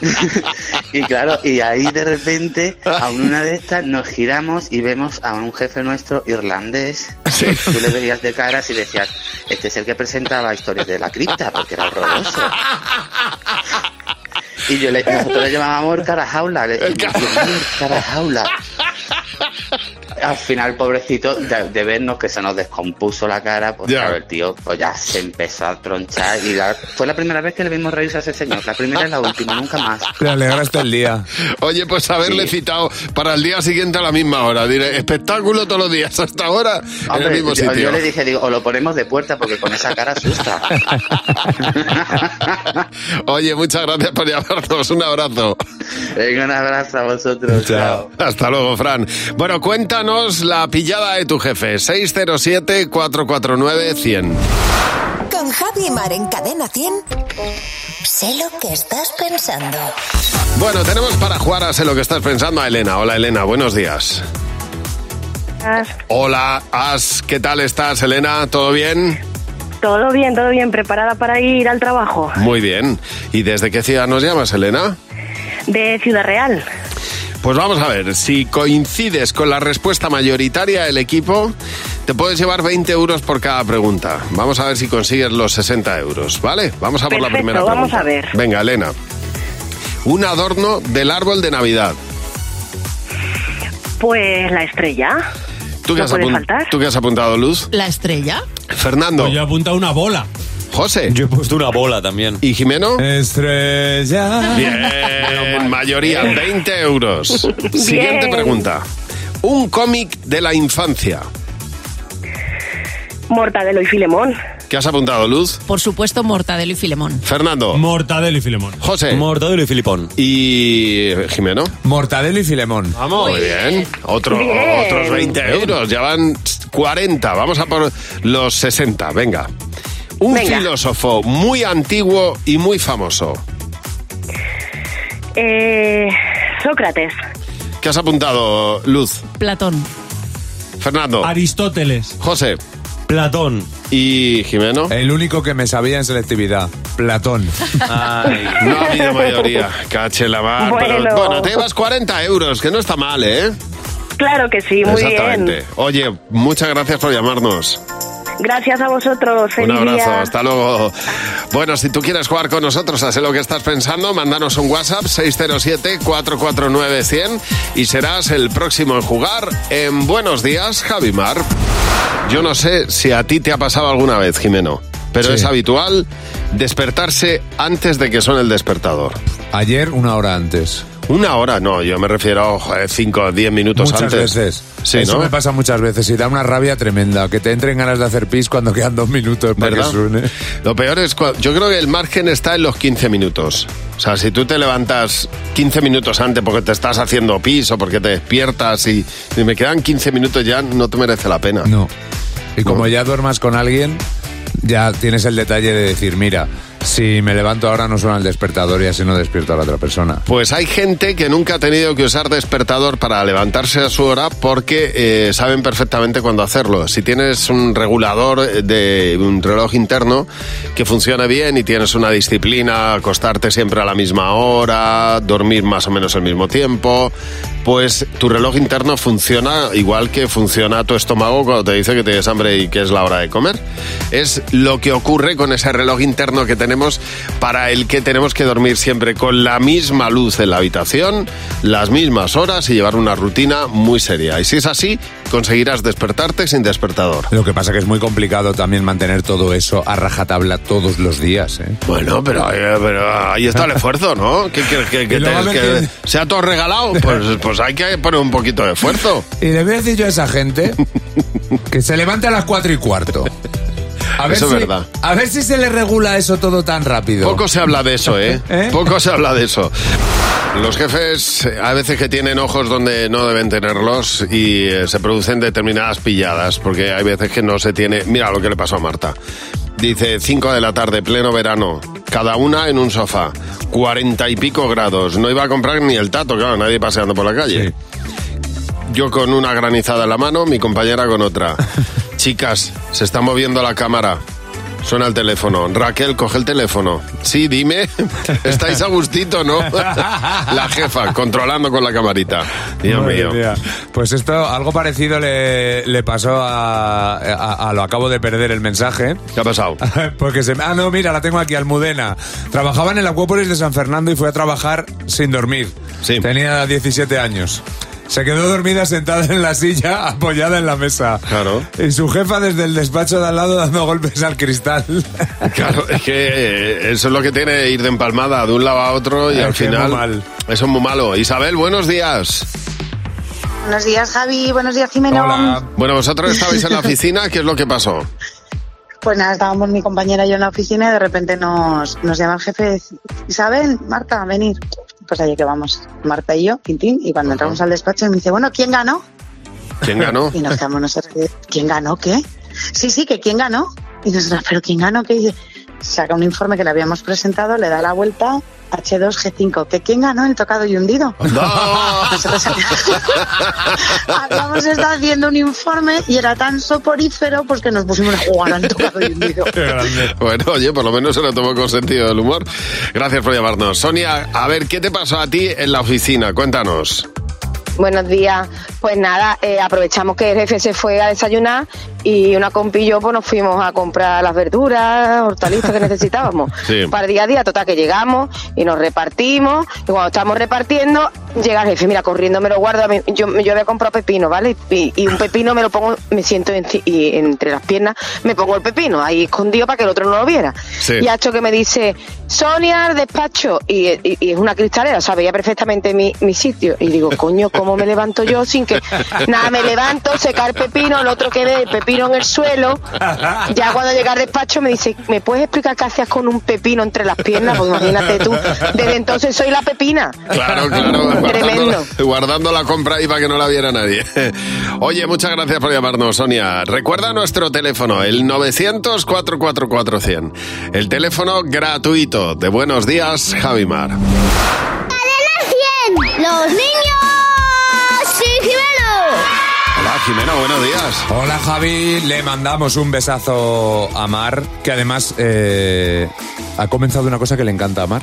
[LAUGHS] y claro, y ahí de repente, a una de estas, nos giramos y vemos a un jefe nuestro irlandés. Tú le veías de caras y decías, este es el que presentaba historias de la cripta, porque era horroroso. Y yo le, nosotros le llamábamos el cara jaula, le decíamos, "Dios mío, el cara jaula. Al final, pobrecito, de, de vernos que se nos descompuso la cara, pues Ya. claro, el tío pues ya se empezó a tronchar y la- fue la primera vez que le vimos reírse a ese señor. La primera y la última, nunca más. [LAUGHS] Le alegraste el día. Oye, pues haberle citado para el día siguiente a la misma hora. Diré, espectáculo todos los días hasta ahora en Hombre, el mismo yo, sitio. yo le dije, digo, o lo ponemos de puerta porque con esa cara asusta. [LAUGHS] Oye, muchas gracias por llamarnos. Un abrazo. Venga, un abrazo a vosotros. Chao. Hasta luego, Fran. Bueno, cuéntanos la pillada de tu jefe. 607-449-100. Con Javi Mar en Cadena 100. Sé lo que estás pensando. Bueno, tenemos para jugar a sé lo que estás pensando a Elena. Hola, Elena, buenos días. Hola, As, ¿qué tal estás, Elena? ¿Todo bien? Todo bien, todo bien, preparada para ir al trabajo. Muy bien. ¿Y desde qué ciudad nos llamas, Elena? De Ciudad Real. Pues vamos a ver, si coincides con la respuesta mayoritaria del equipo, te puedes llevar 20 euros por cada pregunta. Vamos a ver si consigues los 60 euros, ¿vale? Vamos a por la primera vamos pregunta. a ver. Venga, Elena. Un adorno del árbol de Navidad. Pues la estrella. ¿Tú qué, ¿No has, puede apun- faltar? ¿Tú qué has apuntado, Luz? ¿La estrella? Fernando. Pues yo he apuntado una bola. José. Yo he puesto una bola también. ¿Y Jimeno? Estrella. Bien, mayoría, 20 euros. Siguiente pregunta. Un cómic de la infancia. Mortadelo y Filemón. ¿Qué has apuntado, Luz? Por supuesto, Mortadelo y Filemón. Fernando. Mortadelo y Filemón. José. Mortadelo y Filipón. ¿Y Jimeno? Mortadelo y Filemón. Vamos. Muy bien. Otro, Bien. Otros 20 euros. Ya van 40. Vamos a por los 60. Venga. Un Venga. filósofo muy antiguo y muy famoso. Eh, Sócrates. ¿Qué has apuntado, Luz? Platón. Fernando. Aristóteles. José. Platón. ¿Y Jimeno? El único que me sabía en selectividad. Platón. Ay. No ha habido mayoría. Cache la mar. Pero, Bueno. bueno, te llevas 40 euros, que no está mal, ¿eh? Claro que sí, muy Exactamente. bien. Oye, muchas gracias por llamarnos. Gracias a vosotros. Un Feliz abrazo, día. hasta luego. Bueno, si tú quieres jugar con nosotros, sé lo que estás pensando, mándanos un WhatsApp 607-449-100 y serás el próximo en jugar en Buenos Días, Javimar. Yo no sé si a ti te ha pasado alguna vez, Jimeno, pero Sí. es habitual despertarse antes de que suene el despertador. Ayer, una hora antes. Una hora, no, yo me refiero a 5 o 10 minutos Muchas antes. veces. Sí, Eso ¿no? me pasa muchas veces y da una rabia tremenda. Que te entren ganas de hacer pis cuando quedan dos minutos para ¿Verdad? que suene. Lo peor es, yo creo que el margen está en los 15 minutos. O sea, si tú te levantas 15 minutos antes porque te estás haciendo pis o porque te despiertas y, y me quedan 15 minutos ya, no te merece la pena. No. Y como ya duermas con alguien, ya tienes el detalle de decir, mira, si me levanto ahora no suena el despertador y así no despierto a la otra persona. Pues hay gente que nunca ha tenido que usar despertador para levantarse a su hora porque eh, saben perfectamente cuándo hacerlo. Si tienes un regulador de un reloj interno que funcione bien y tienes una disciplina, acostarte siempre a la misma hora, dormir más o menos al mismo tiempo, pues tu reloj interno funciona igual que funciona tu estómago cuando te dice que tienes hambre y que es la hora de comer. Es lo que ocurre con ese reloj interno que tenemos para el que tenemos que dormir siempre con la misma luz en la habitación, las mismas horas y llevar una rutina muy seria. Y si es así, conseguirás despertarte sin despertador. Lo que pasa que es muy complicado también mantener todo eso a rajatabla todos los días, ¿eh? Bueno, pero, eh, pero ahí está el esfuerzo, ¿no? ¿Qué quieres que, que te- que sea todo regalado? Pues, pues hay que poner un poquito de esfuerzo. Y le voy a decir yo a esa gente que se levante a las cuatro y cuarto. A ver Eso es si, verdad. A ver si se le regula eso todo tan rápido. Poco se habla de eso, ¿eh? [LAUGHS] ¿Eh? Poco se habla de eso. Los jefes a veces que tienen ojos donde no deben tenerlos y eh, se producen determinadas pilladas, porque hay veces que no se tiene... Mira lo que le pasó a Marta. Dice 5 de la tarde, pleno verano, cada una en un sofá, cuarenta y pico grados. No iba a comprar ni el tato, claro, nadie paseando por la calle. Yo con una granizada en la mano, mi compañera con otra. [LAUGHS] Chicas, se está moviendo la cámara. Suena el teléfono. Raquel, coge el teléfono. Sí, dime. [LAUGHS] Estáis a gustito, ¿no? [LAUGHS] La jefa, controlando con la camarita. Dios Madre mío. Pues esto, algo parecido le, le pasó a, a- a- Lo acabo de perder el mensaje. ¿Qué ha pasado? [LAUGHS] Porque se... Ah, no, mira, la tengo aquí, Almudena. Trabajaba en el Acuópolis de San Fernando y fue a trabajar sin dormir. Sí. Tenía 17 años. Se quedó dormida sentada en la silla, [LAUGHS] apoyada en la mesa. Claro. Y su jefa desde el despacho de al lado dando golpes al cristal. [LAUGHS] Claro, es que eh, eso es lo que tiene ir de empalmada de un lado a otro y Es al es final. muy mal. Eso es muy malo. Isabel, buenos días. Buenos días, Javi. Buenos días, Jimeno. Bueno, vosotros estabais en la [LAUGHS] oficina, ¿qué es lo que pasó? Pues nada, estábamos mi compañera y yo en la oficina y de repente nos, nos llama el jefe Isabel, Marta, venir. Pues allí que vamos, Marta y yo, Tintín, y cuando entramos al despacho me dice, bueno, ¿quién ganó? ¿Quién ganó? Y nos quedamos nosotros, ¿quién ganó qué? Sí, sí, que quién ganó. Y nosotros, ¿pero quién ganó qué? Y dice, saca un informe que le habíamos presentado, le da la vuelta, H2G5, que quién ganó el tocado y hundido. [LAUGHS] Nosotros [LAUGHS] habíamos estado haciendo un informe y era tan soporífero pues que nos pusimos a jugar al tocado y hundido. [LAUGHS] Bueno, oye, por lo menos se lo tomó con sentido del humor. Gracias por llamarnos. Sonia, a ver, ¿qué te pasó a ti en la oficina? Cuéntanos. Buenos días. Pues nada, eh, aprovechamos que el jefe se fue a desayunar y una compi y yo pues nos fuimos a comprar las verduras, hortalizas que necesitábamos. [LAUGHS] Sí. Para el día a día, total, que llegamos y nos repartimos y cuando estamos repartiendo llega el jefe, mira, corriendo me lo guardo, a mí- yo, yo había comprado pepino, ¿vale? Y, y un pepino me lo pongo, me siento y entre las piernas, me pongo el pepino ahí escondido para que el otro no lo viera. Sí. Y hecho que me dice, Sonia, al despacho, y, y- y es una cristalera, o sea, veía perfectamente mi, mi sitio. Y digo, coño, ¿cómo me levanto yo sin que... [LAUGHS] Nada, me levanto, secar el pepino, el otro que ve el pepino en el suelo. [LAUGHS] Ya cuando llega al despacho me dice, ¿me puedes explicar qué hacías con un pepino entre las piernas? Pues imagínate tú, desde entonces soy la pepina. Claro, claro. [LAUGHS] Tremendo. Guardando, guardando la compra ahí para que no la viera nadie. [LAUGHS] Oye, muchas gracias por llamarnos, Sonia. Recuerda nuestro teléfono, el 900-444-100. El teléfono gratuito de Buenos Días, Javimar. ¡Los niños! Hola, Jimena, buenos días. Hola Javi, le mandamos un besazo a Mar, que además eh, ha comenzado una cosa que le encanta a Mar.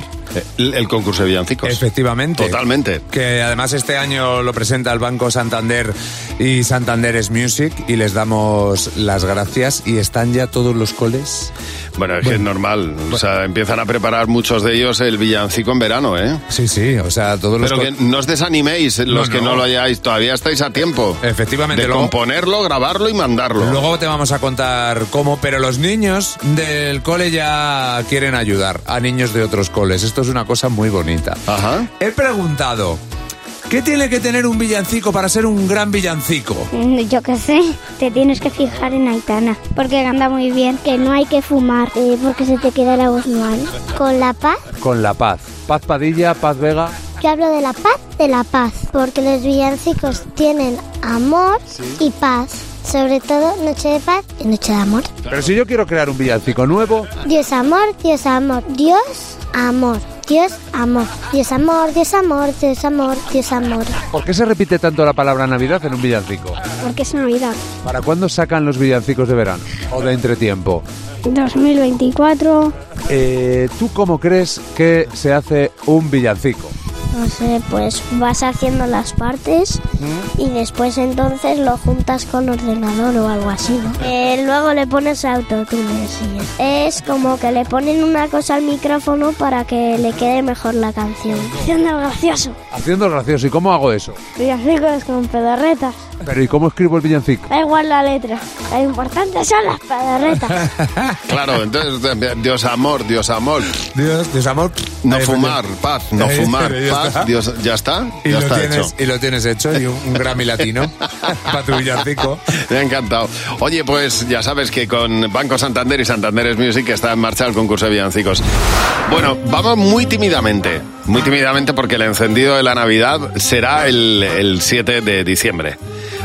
El, el concurso de villancicos. Efectivamente. Totalmente. Que además este año lo presenta el Banco Santander y Santander es Music y les damos las gracias y están ya todos los coles. Bueno, es que es normal. O sea, empiezan a preparar muchos de ellos el villancico en verano, ¿eh? Sí, sí, o sea, todos los Pero que no os desaniméis, los que no. no lo hayáis, todavía estáis a tiempo. Efectivamente, De luego- componerlo, grabarlo y mandarlo. Luego te vamos a contar cómo, pero los niños del cole ya quieren ayudar a niños de otros coles. Esto es una cosa muy bonita. Ajá. He preguntado, ¿qué tiene que tener un villancico para ser un gran villancico? Mm, Yo qué sé, te tienes que fijar en Aitana, porque canta muy bien, que no hay que fumar, eh, porque se te queda la voz mal. Con la paz, Con la paz. Paz Padilla, Paz Vega. yo hablo de la paz, de la paz, porque los villancicos tienen amor y paz, sobre todo noche de paz y noche de amor. Pero si yo quiero crear un villancico nuevo, Dios amor, Dios amor, Dios amor, Dios amor, Dios amor, Dios amor, Dios amor, Dios amor. ¿por qué se repite tanto la palabra Navidad en un villancico? Porque es Navidad. ¿Para cuándo sacan los villancicos de verano? ¿O de entretiempo? 2024, Eh, ¿Tú cómo crees que se hace un villancico? No sé, pues vas haciendo las partes y después entonces lo juntas con ordenador o algo así, ¿no? Eh, luego le pones autotune, sí. Es como que le ponen una cosa al micrófono para que le quede mejor la canción. Haciendo gracioso. Haciendo el gracioso. ¿Y cómo hago eso? Villancicos con pedorretas. Pero ¿y cómo escribo el villancico? Da igual la letra. Lo importante son las pedorretas. [LAUGHS] Claro, entonces, Dios amor, Dios amor. Dios, Dios amor. No Ahí, fumar, paz, no Ahí, fumar, paz, está. Dios, ya está, Y ya lo, está tienes, hecho. y lo tienes hecho y un, un Grammy latino [LAUGHS] para tu villancico. Me ha encantado. Oye, pues ya sabes que con Banco Santander y Santander's Music está en marcha el concurso de villancicos. Bueno, vamos muy tímidamente, muy tímidamente porque el encendido de la Navidad será el, el 7 de diciembre.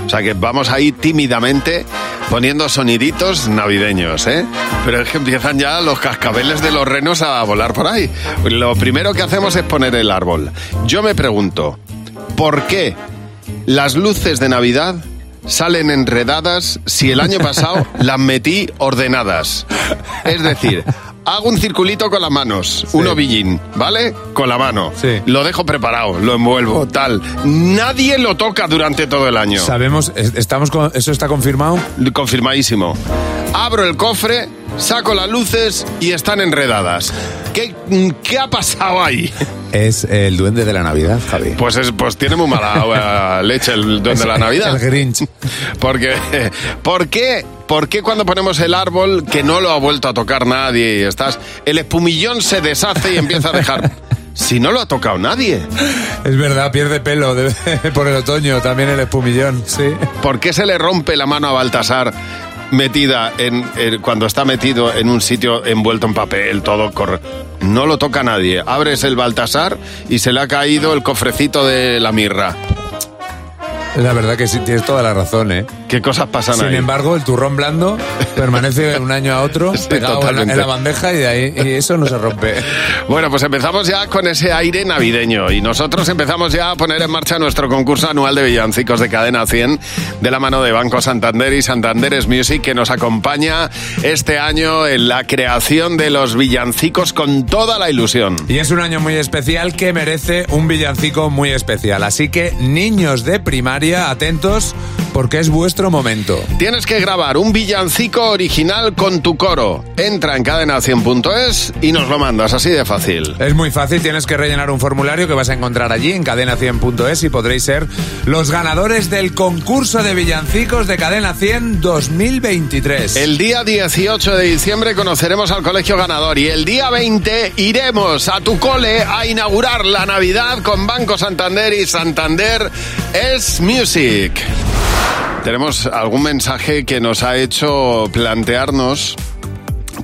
O sea que vamos ahí tímidamente poniendo soniditos navideños, ¿eh? Pero es que empiezan ya los cascabeles de los renos a volar por ahí. Lo primero que hacemos es poner el árbol. Yo me pregunto, ¿por qué las luces de Navidad salen enredadas si el año pasado [LAUGHS] las metí ordenadas? Es decir, hago un circulito con las manos, un ovillín, ¿vale? Con la mano. Lo dejo preparado, lo envuelvo, tal. Nadie lo toca durante todo el año. Sabemos, es- estamos con, ¿eso está confirmado? Confirmadísimo. Abro el cofre, saco las luces y están enredadas. ¿Qué, qué ha pasado ahí? Es el duende de la Navidad, Javi. Pues, es, pues tiene muy mala [LAUGHS] eh, leche el duende de la Navidad. El Grinch. Porque, ¿por qué? ¿Por qué cuando ponemos el árbol que no lo ha vuelto a tocar nadie y estás, el espumillón se deshace y empieza a dejar? [LAUGHS] Si no lo ha tocado nadie. Es verdad, pierde pelo de- [LAUGHS] por el otoño, también el espumillón, sí. ¿Por qué se le rompe la mano a Baltasar metida en, en- cuando está metido en un sitio envuelto en papel, todo corre? No lo toca nadie. Abres el Baltasar y se le ha caído el cofrecito de la mirra. La verdad que sí, tienes toda la razón, ¿eh? ¿Qué cosas pasan Sin ahí? embargo, el turrón blando [LAUGHS] permanece de un año a otro Sí, pegado en la, totalmente. en la bandeja y de ahí y eso no se rompe. Bueno, pues empezamos ya con ese aire navideño y nosotros empezamos ya a poner en marcha nuestro concurso anual de villancicos de Cadena 100 de la mano de Banco Santander y Santander's Music que nos acompaña este año en la creación de los villancicos con toda la ilusión. Y es un año muy especial que merece un villancico muy especial. Así que, niños de primaria, atentos porque es vuestro momento. Tienes que grabar un villancico original con tu coro. Entra en cadena100.es y nos lo mandas, así de fácil. Es muy fácil, tienes que rellenar un formulario que vas a encontrar allí en cadena100.es y podréis ser los ganadores del concurso de villancicos de Cadena 100 2023. El día 18 de diciembre conoceremos al colegio ganador y el día 20 iremos a tu cole a inaugurar la Navidad con Banco Santander y Santander es Music. Tenemos algún mensaje que nos ha hecho plantearnos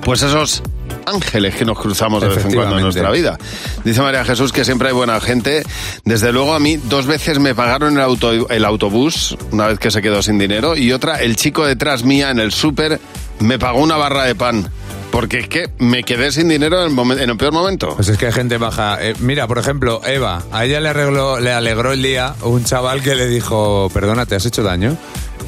pues esos ángeles que nos cruzamos de vez en cuando en nuestra vida. Dice María Jesús que siempre hay buena gente. Desde luego a mí dos veces me pagaron el, auto- el autobús, una vez que se quedó sin dinero, y otra, el chico detrás mía en el súper me pagó una barra de pan. Porque es que me quedé sin dinero en el, en el peor momento. Pues es que hay gente baja. Eh, mira, por ejemplo, Eva, a ella le, arregló, le alegró el día un chaval que le dijo, perdona, ¿te has hecho daño?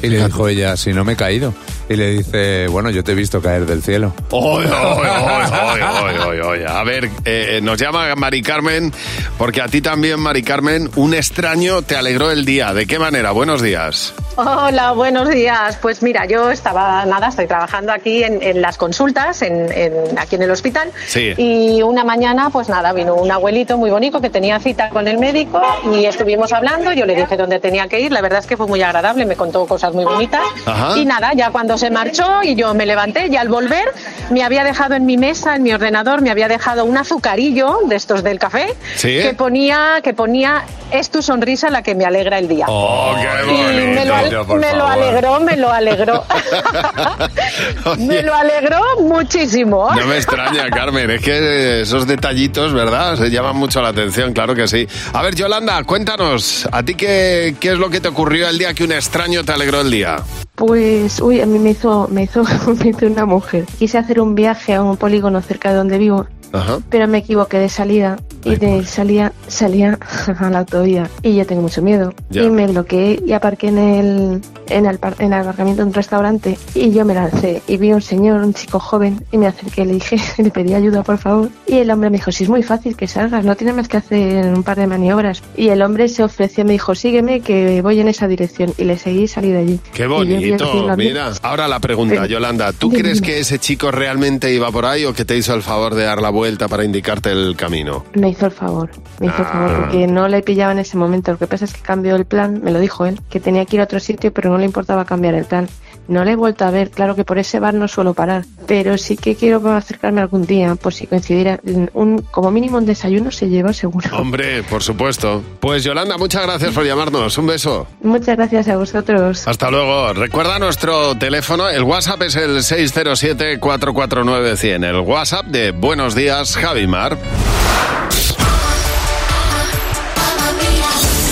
Y le dijo ella, si no me he caído. y le dice, bueno, yo te he visto caer del cielo. Oy, oy, oy, [LAUGHS] oy, oy, oy. A ver, eh, nos llama Mari Carmen, porque a ti también, Mari Carmen, un extraño te alegró el día. ¿De qué manera? Buenos días. Hola, buenos días. Pues mira, yo estaba, nada, estoy trabajando aquí en, en las consultas, en, en- aquí en el hospital. Sí. Y una mañana, pues nada, vino un abuelito muy bonito que tenía cita con el médico y estuvimos hablando. Yo le dije dónde tenía que ir. La verdad es que fue muy agradable, me contó cosas muy bonitas. Ajá. Y nada, ya cuando se marchó y yo me levanté, y al volver me había dejado en mi mesa, en mi ordenador, me había dejado un azucarillo de estos del café Sí. que ponía, que ponía es tu sonrisa la que me alegra el día. Oh, qué Y me lo, al- bonito, por me lo alegró, me lo alegró. [LAUGHS] [LAUGHS] me lo alegró muchísimo. No me extraña, Carmen, es que esos detallitos, ¿verdad? Se llaman mucho la atención, claro que sí. A ver, Yolanda, cuéntanos, ¿a ti qué, qué es lo que te ocurrió el día que un extraño te alegró el día? Pues, uy, a mí me hizo, me hizo, [LAUGHS] me hizo una mujer. Quise hacer un viaje a un polígono cerca de donde vivo, Ajá. pero me equivoqué de salida y de salía, salía [LAUGHS] a la autovía y yo tengo mucho miedo Ya. y me bloqueé y aparqué en el, en el, en el aparcamiento de un restaurante y yo me lancé y vi un señor, un chico joven y me acerqué, le dije, [LAUGHS] le pedí ayuda por favor y el hombre me dijo, sí es muy fácil que salgas, no tienes más que hacer un par de maniobras y el hombre se ofreció, me dijo, sígueme que voy en esa dirección y le seguí y salí de allí. Qué bonito, mira. Ahora la pregunta, Pero- Yolanda, ¿tú crees que ese chico realmente iba por ahí o que te hizo el favor de dar la vuelta para indicarte el camino? Me hizo el favor, me hizo el favor, Ah. porque no le pillaba en ese momento. Lo que pasa es que cambió el plan, me lo dijo él, que tenía que ir a otro sitio, pero no le importaba cambiar el plan. No le he vuelto a ver, claro que por ese bar no suelo parar, pero sí que quiero acercarme algún día, por si coincidiera. Un, como mínimo un desayuno se lleva seguro. [LAUGHS] Hombre, por supuesto. Pues Yolanda, muchas gracias por llamarnos. Un beso. Muchas gracias a vosotros. Hasta luego. Recuerda nuestro teléfono. El WhatsApp es el 607-449-100. El WhatsApp de Buenos Días, Javimar.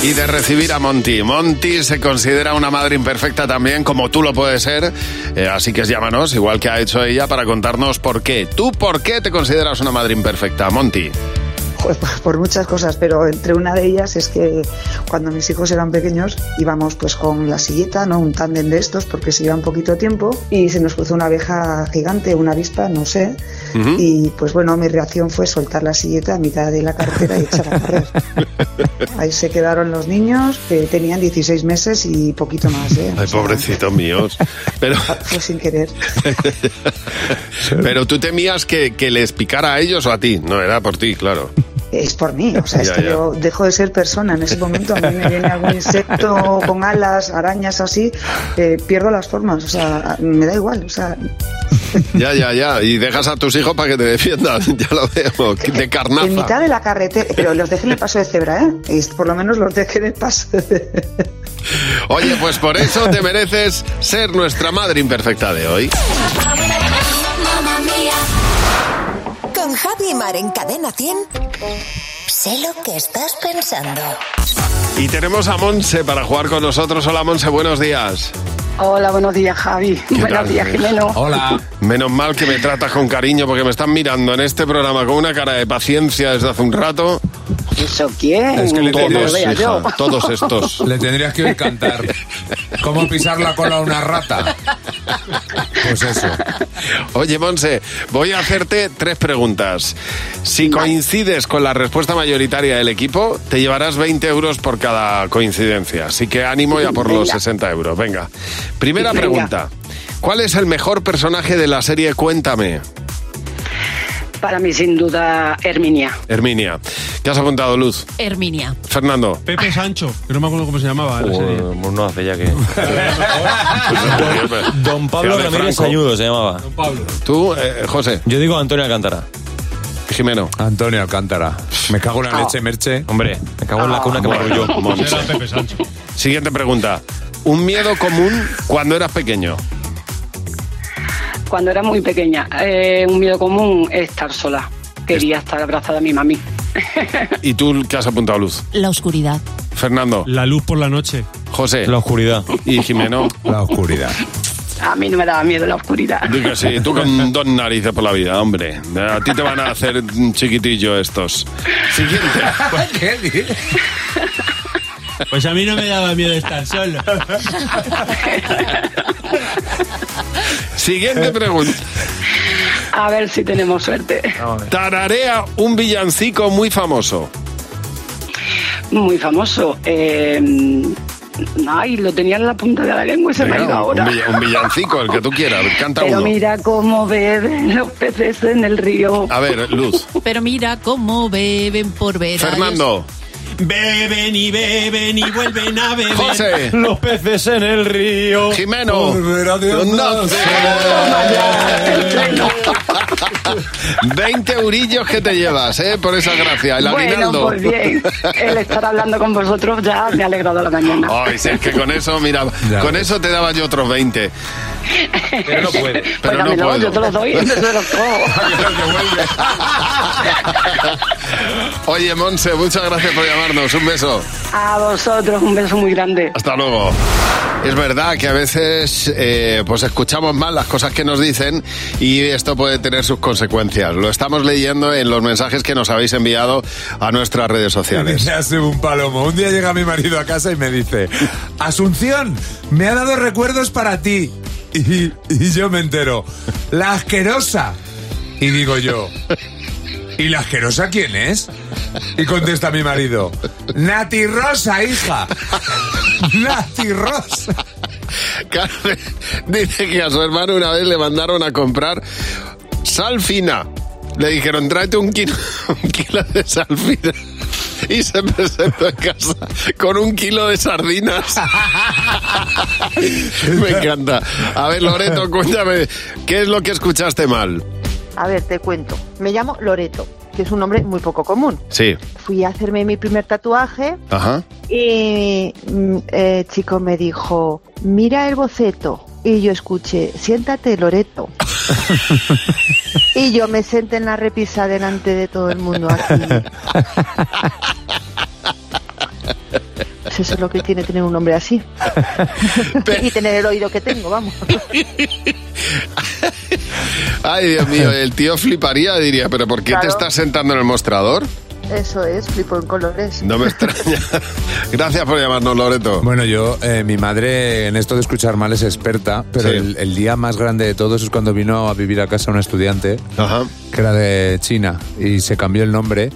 Y de recibir a Monty. Monty se considera una madre imperfecta también, como tú lo puedes ser. Eh, así que llámanos, igual que ha hecho ella, para contarnos por qué. ¿Tú por qué te consideras una madre imperfecta, Monty? Pues [LAUGHS] por- por muchas cosas, pero entre una de ellas es que cuando mis hijos eran pequeños íbamos pues con la silleta, ¿no? Un tándem de estos porque se llevan poquito tiempo y se nos cruzó una abeja gigante, una avispa, no sé. Y pues bueno, mi reacción fue soltar la silleta a mitad de la carretera y echar a correr. [LAUGHS] Ahí se quedaron los niños que tenían 16 meses y poquito más, ¿eh? Ay, pobrecitos míos. Pero, [LAUGHS] Fue sin querer. pero tú temías que, que les picara a ellos o a ti. No, era por ti, claro. Es por mí, o sea, es Ya, que ya. yo dejo de ser persona. En ese momento a mí me viene algún insecto con alas, arañas así, eh, pierdo las formas, o sea, me da igual, o sea, Ya, ya, ya. Y dejas a tus hijos para que te defiendan. [LAUGHS] Ya lo veo. De en carnaza. mitad de la carretera, pero los dejé en el paso de cebra, ¿eh? Y por lo menos los dejé en el paso de Oye, pues por eso te mereces ser nuestra madre imperfecta de hoy. Con Javi Mar en Cadena 100. Sé lo que estás pensando. Y tenemos a Monse para jugar con nosotros. Hola, Monse, buenos días. Hola, buenos días, Javi. ¿Qué Buenos tal? días, Jimeno. Menos mal que me tratas con cariño porque me están mirando en este programa con una cara de paciencia desde hace un rato. ¿Eso quién? Es que le vea yo. todos estos. Le tendrías que oír cantar. ¿Cómo pisar la cola a una rata? Pues eso. Oye, Monse, voy a hacerte tres preguntas. Si coincides con la respuesta mayoritaria del equipo, te llevarás 20 euros por cada coincidencia. Así que ánimo ya por los Venga. 60 euros. Venga. Primera Venga. pregunta. ¿Cuál es el mejor personaje de la serie Cuéntame? Para mí, sin duda, Herminia. Herminia. ¿Qué has apuntado, Luz? Herminia. Fernando. Pepe Sancho, que no me acuerdo cómo se llamaba. la serie. Pues no hace ya que. [LAUGHS] Don Pablo Ramírez. Sañudo se llamaba. ¿Tú, eh, José? Yo digo Antonio Alcántara. Jimeno. Antonio Alcántara. Me cago en la leche, Merche. Hombre, me cago en la cuna que me yo. Monse. Siguiente pregunta. Un miedo común cuando eras pequeño. Cuando era muy pequeña, eh, un miedo común es estar sola. Quería estar abrazada a mi mami. ¿Y tú qué has apuntado, Luz? La oscuridad. Fernando. La luz por la noche. José. La oscuridad. Y Jimeno. La oscurididad. A mí no me daba miedo la oscuridad. Di que sí, tú con [LAUGHS] dos narices por la vida, hombre. A ti te van a hacer chiquitillo estos. Siguiente. [LAUGHS] Pues a mí no me daba miedo estar solo. Siguiente pregunta. A ver si tenemos suerte. Tararea un villancico muy famoso. Muy famoso. Eh, ay, lo tenía en la punta de la lengua y se me ha ido ahora. un, vi- un villancico, el que tú quieras. Canta Pero uno. mira cómo beben los peces en el río. A ver, Luz. Pero mira cómo beben por ver. a Fernando. Beben y beben y vuelven a beber. José. Los peces en el río. Jimeno. No sé. 20 eurillos que te llevas, ¿eh? Por esa gracia. El bueno, aguinaldo. pues bien. El estar hablando con vosotros ya me ha alegrado la mañana. Ay, si es que con eso, mira, con eso te daba yo otros 20. Pero no puede. Pues [LAUGHS] Pero no dámelo, puedo. yo te los doy, yo te los cojo. [LAUGHS] Oye, Monse, muchas gracias por llamarnos. Un beso. A vosotros un beso muy grande. Hasta luego. Es verdad que a veces eh, pues escuchamos mal las cosas que nos dicen y esto puede tener sus consecuencias. Lo estamos leyendo en los mensajes que nos habéis enviado a nuestras redes sociales. [LAUGHS] Me hace un palomo. Un día llega mi marido a casa y me dice, Asunción, me ha dado recuerdos para ti. Y, yo me entero, la asquerosa. Y digo yo, ¿y la asquerosa quién es? Y contesta mi marido, Nati Rosa, hija. Nati Rosa. Carmen dice que a su hermano una vez le mandaron a comprar sal fina. Le dijeron, tráete un kilo, un kilo de sal fina. [LAUGHS] Y se presentó en casa con un kilo de sardinas. [LAUGHS] Me encanta. A ver, Loreto, cuéntame, ¿qué es lo que escuchaste mal? A ver, te cuento. Me llamo Loreto, que es un nombre muy poco común. Sí. Fui a hacerme mi primer tatuaje Ajá. y mm, el chico me dijo, mira el boceto. Y yo escuché, siéntate, Loreto. [LAUGHS] y yo me senté en la repisa delante de todo el mundo aquí. Pues eso es lo que tiene tener un nombre así. y tener el oído que tengo, vamos. Ay, Dios mío, el tío fliparía, diría, pero ¿por qué te estás sentando en el mostrador? Eso es, flipo en colores. No me extraña. [LAUGHS] Gracias por llamarnos, Loreto. Bueno, yo, eh, mi madre en esto de escuchar mal es experta, pero el, el día más grande de todos es cuando vino a vivir a casa un estudiante que era de China y se cambió el nombre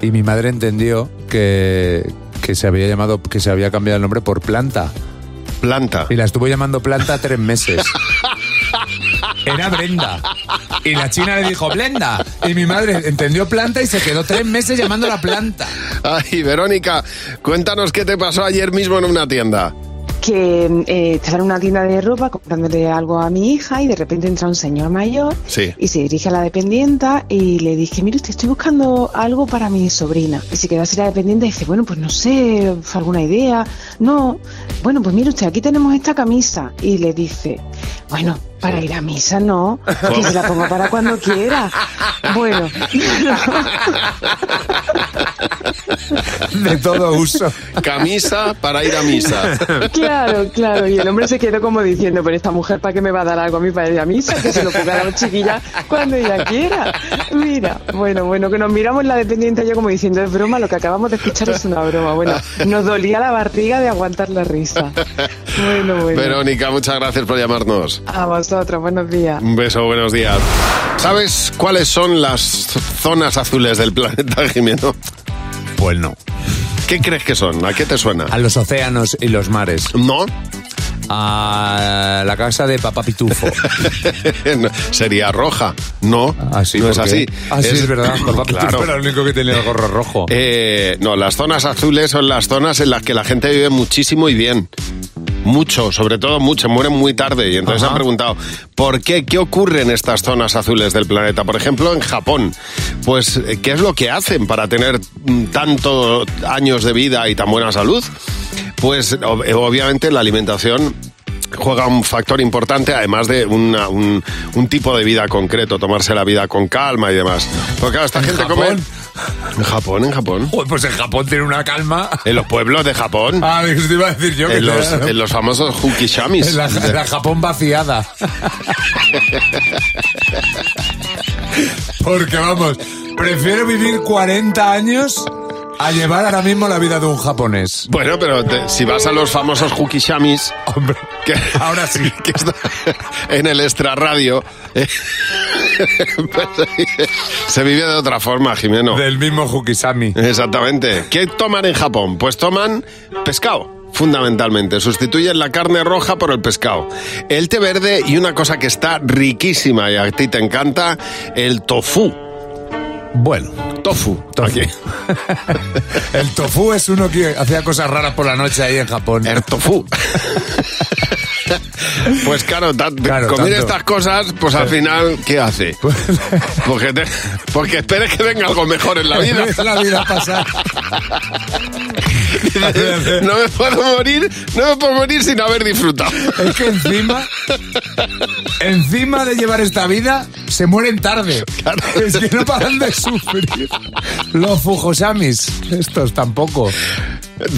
y mi madre entendió que, que se había llamado, que se había cambiado el nombre por planta. Planta. Y la estuvo llamando planta tres meses. [LAUGHS] Era Brenda. Y la china le dijo, Blenda. Y mi madre entendió planta y se quedó tres meses llamándola planta. Ay, Verónica, cuéntanos qué te pasó ayer mismo en una tienda. que eh, estaba en una tienda de ropa comprándole algo a mi hija y de repente entra un señor mayor Sí. y se dirige a la dependienta y le dije, mire usted, estoy buscando algo para mi sobrina. Y se queda así la dependiente y dice, bueno, pues no sé, alguna idea. No, bueno, pues mire usted, aquí tenemos esta camisa. Y le dice, bueno, para ir a misa no, que se la ponga para cuando quiera. Bueno, De todo uso. Camisa para ir a misa. Claro, claro. Y el hombre se quedó como diciendo, pero esta mujer, ¿para qué me va a dar algo a mí para ir a misa? Que se lo ponga a la chiquilla cuando ella quiera. Mira, bueno, bueno, que nos miramos la dependiente y yo como diciendo, es broma, lo que acabamos de escuchar es una broma. Bueno, nos dolía la barriga de aguantar la risa. Bueno, bueno. Verónica, muchas gracias por llamarnos. A vosotros, buenos días. Un beso, buenos días. ¿Sabes cuáles son las zonas azules del planeta, [LAUGHS] Jimeno? Pues no. ¿Qué crees que son? ¿A qué te suena? A los océanos y los mares. No. A la casa de Papá Pitufo. [LAUGHS] No, Sería roja. No, Así, no es ¿por así. qué? Ah, sí, es verdad. Papá [LAUGHS] Claro. Pitufo era el único que tenía el gorro rojo. Eh, no, las zonas azules son las zonas en las que la gente vive muchísimo y bien. Mucho, sobre todo mucho, mueren muy tarde. Y entonces Ajá. han preguntado, ¿por qué? ¿Qué ocurre en estas zonas azules del planeta? Por ejemplo, en Japón. Pues, eh, ¿qué es lo que hacen para tener mm, tantos años de vida y tan buena salud? Pues, eh, obviamente, la alimentación juega un factor importante, además de una- un, un tipo de vida concreto, tomarse la vida con calma y demás. Porque claro, esta ¿En gente Japón? come... En Japón, en Japón. Joder, pues en Japón tiene una calma. En los pueblos de Japón. Ah, eso te iba a decir yo. que en, los, te- en los famosos hukishamis. En la, la Japón vaciada. [LAUGHS] Porque vamos, prefiero vivir 40 años a llevar ahora mismo la vida de un japonés. Bueno, pero te- si vas a los famosos Hukishamis, Hombre, que, ahora sí. [LAUGHS] que está en el extra radio, eh, pues, [LAUGHS] se vive de otra forma, Jimeno. Del mismo Hukisami. Exactamente. ¿Qué toman en Japón? Pues toman pescado. Fundamentalmente, sustituyen la carne roja por el pescado. El té verde y una cosa que está riquísima y a ti te encanta, el tofu. Bueno, Tofu. Tofu. Aquí. [LAUGHS] el tofu es uno que hacía cosas raras por la noche ahí en Japón. El tofu. [LAUGHS] [LAUGHS] Pues claro, Claro, comer tanto. estas cosas, pues al final, ¿qué hace? [LAUGHS] Porque, te- porque esperes que venga algo mejor en la vida. [LAUGHS] La vida no me puedo morir, no me puedo morir sin haber disfrutado. Es que encima, encima de llevar esta vida, se mueren tarde. Es que no paran de sufrir. Los Fujosamis, estos tampoco.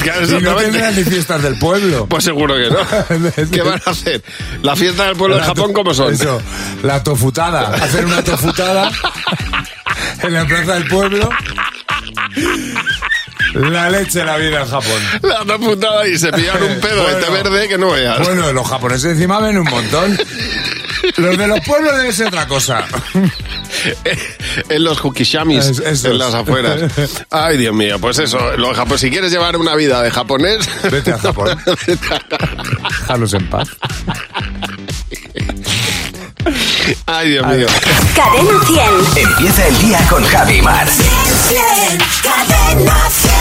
Claro, Y no tendrán ni fiestas del pueblo. Pues seguro que no. [LAUGHS] ¿Qué van a hacer? ¿La fiesta del pueblo de Japón cómo son? Eso, la tofutada. Hacer una tofutada en la plaza del pueblo. La leche la vida en Japón. La otra putada y se pillan un pedo té Bueno. verde que no veas. Bueno, los japoneses encima ven un montón. Los de los pueblos debe ser otra cosa. [LAUGHS] en los Hukishamis, Es- en las afueras. [LAUGHS] Ay, Dios mío, pues eso, los japo- si quieres llevar una vida de japonés, Vete a Japón. [LAUGHS] Déjalos en paz. Ay, Dios mío. Cadena 100. Empieza el día con Javi Mar. Cadena 100.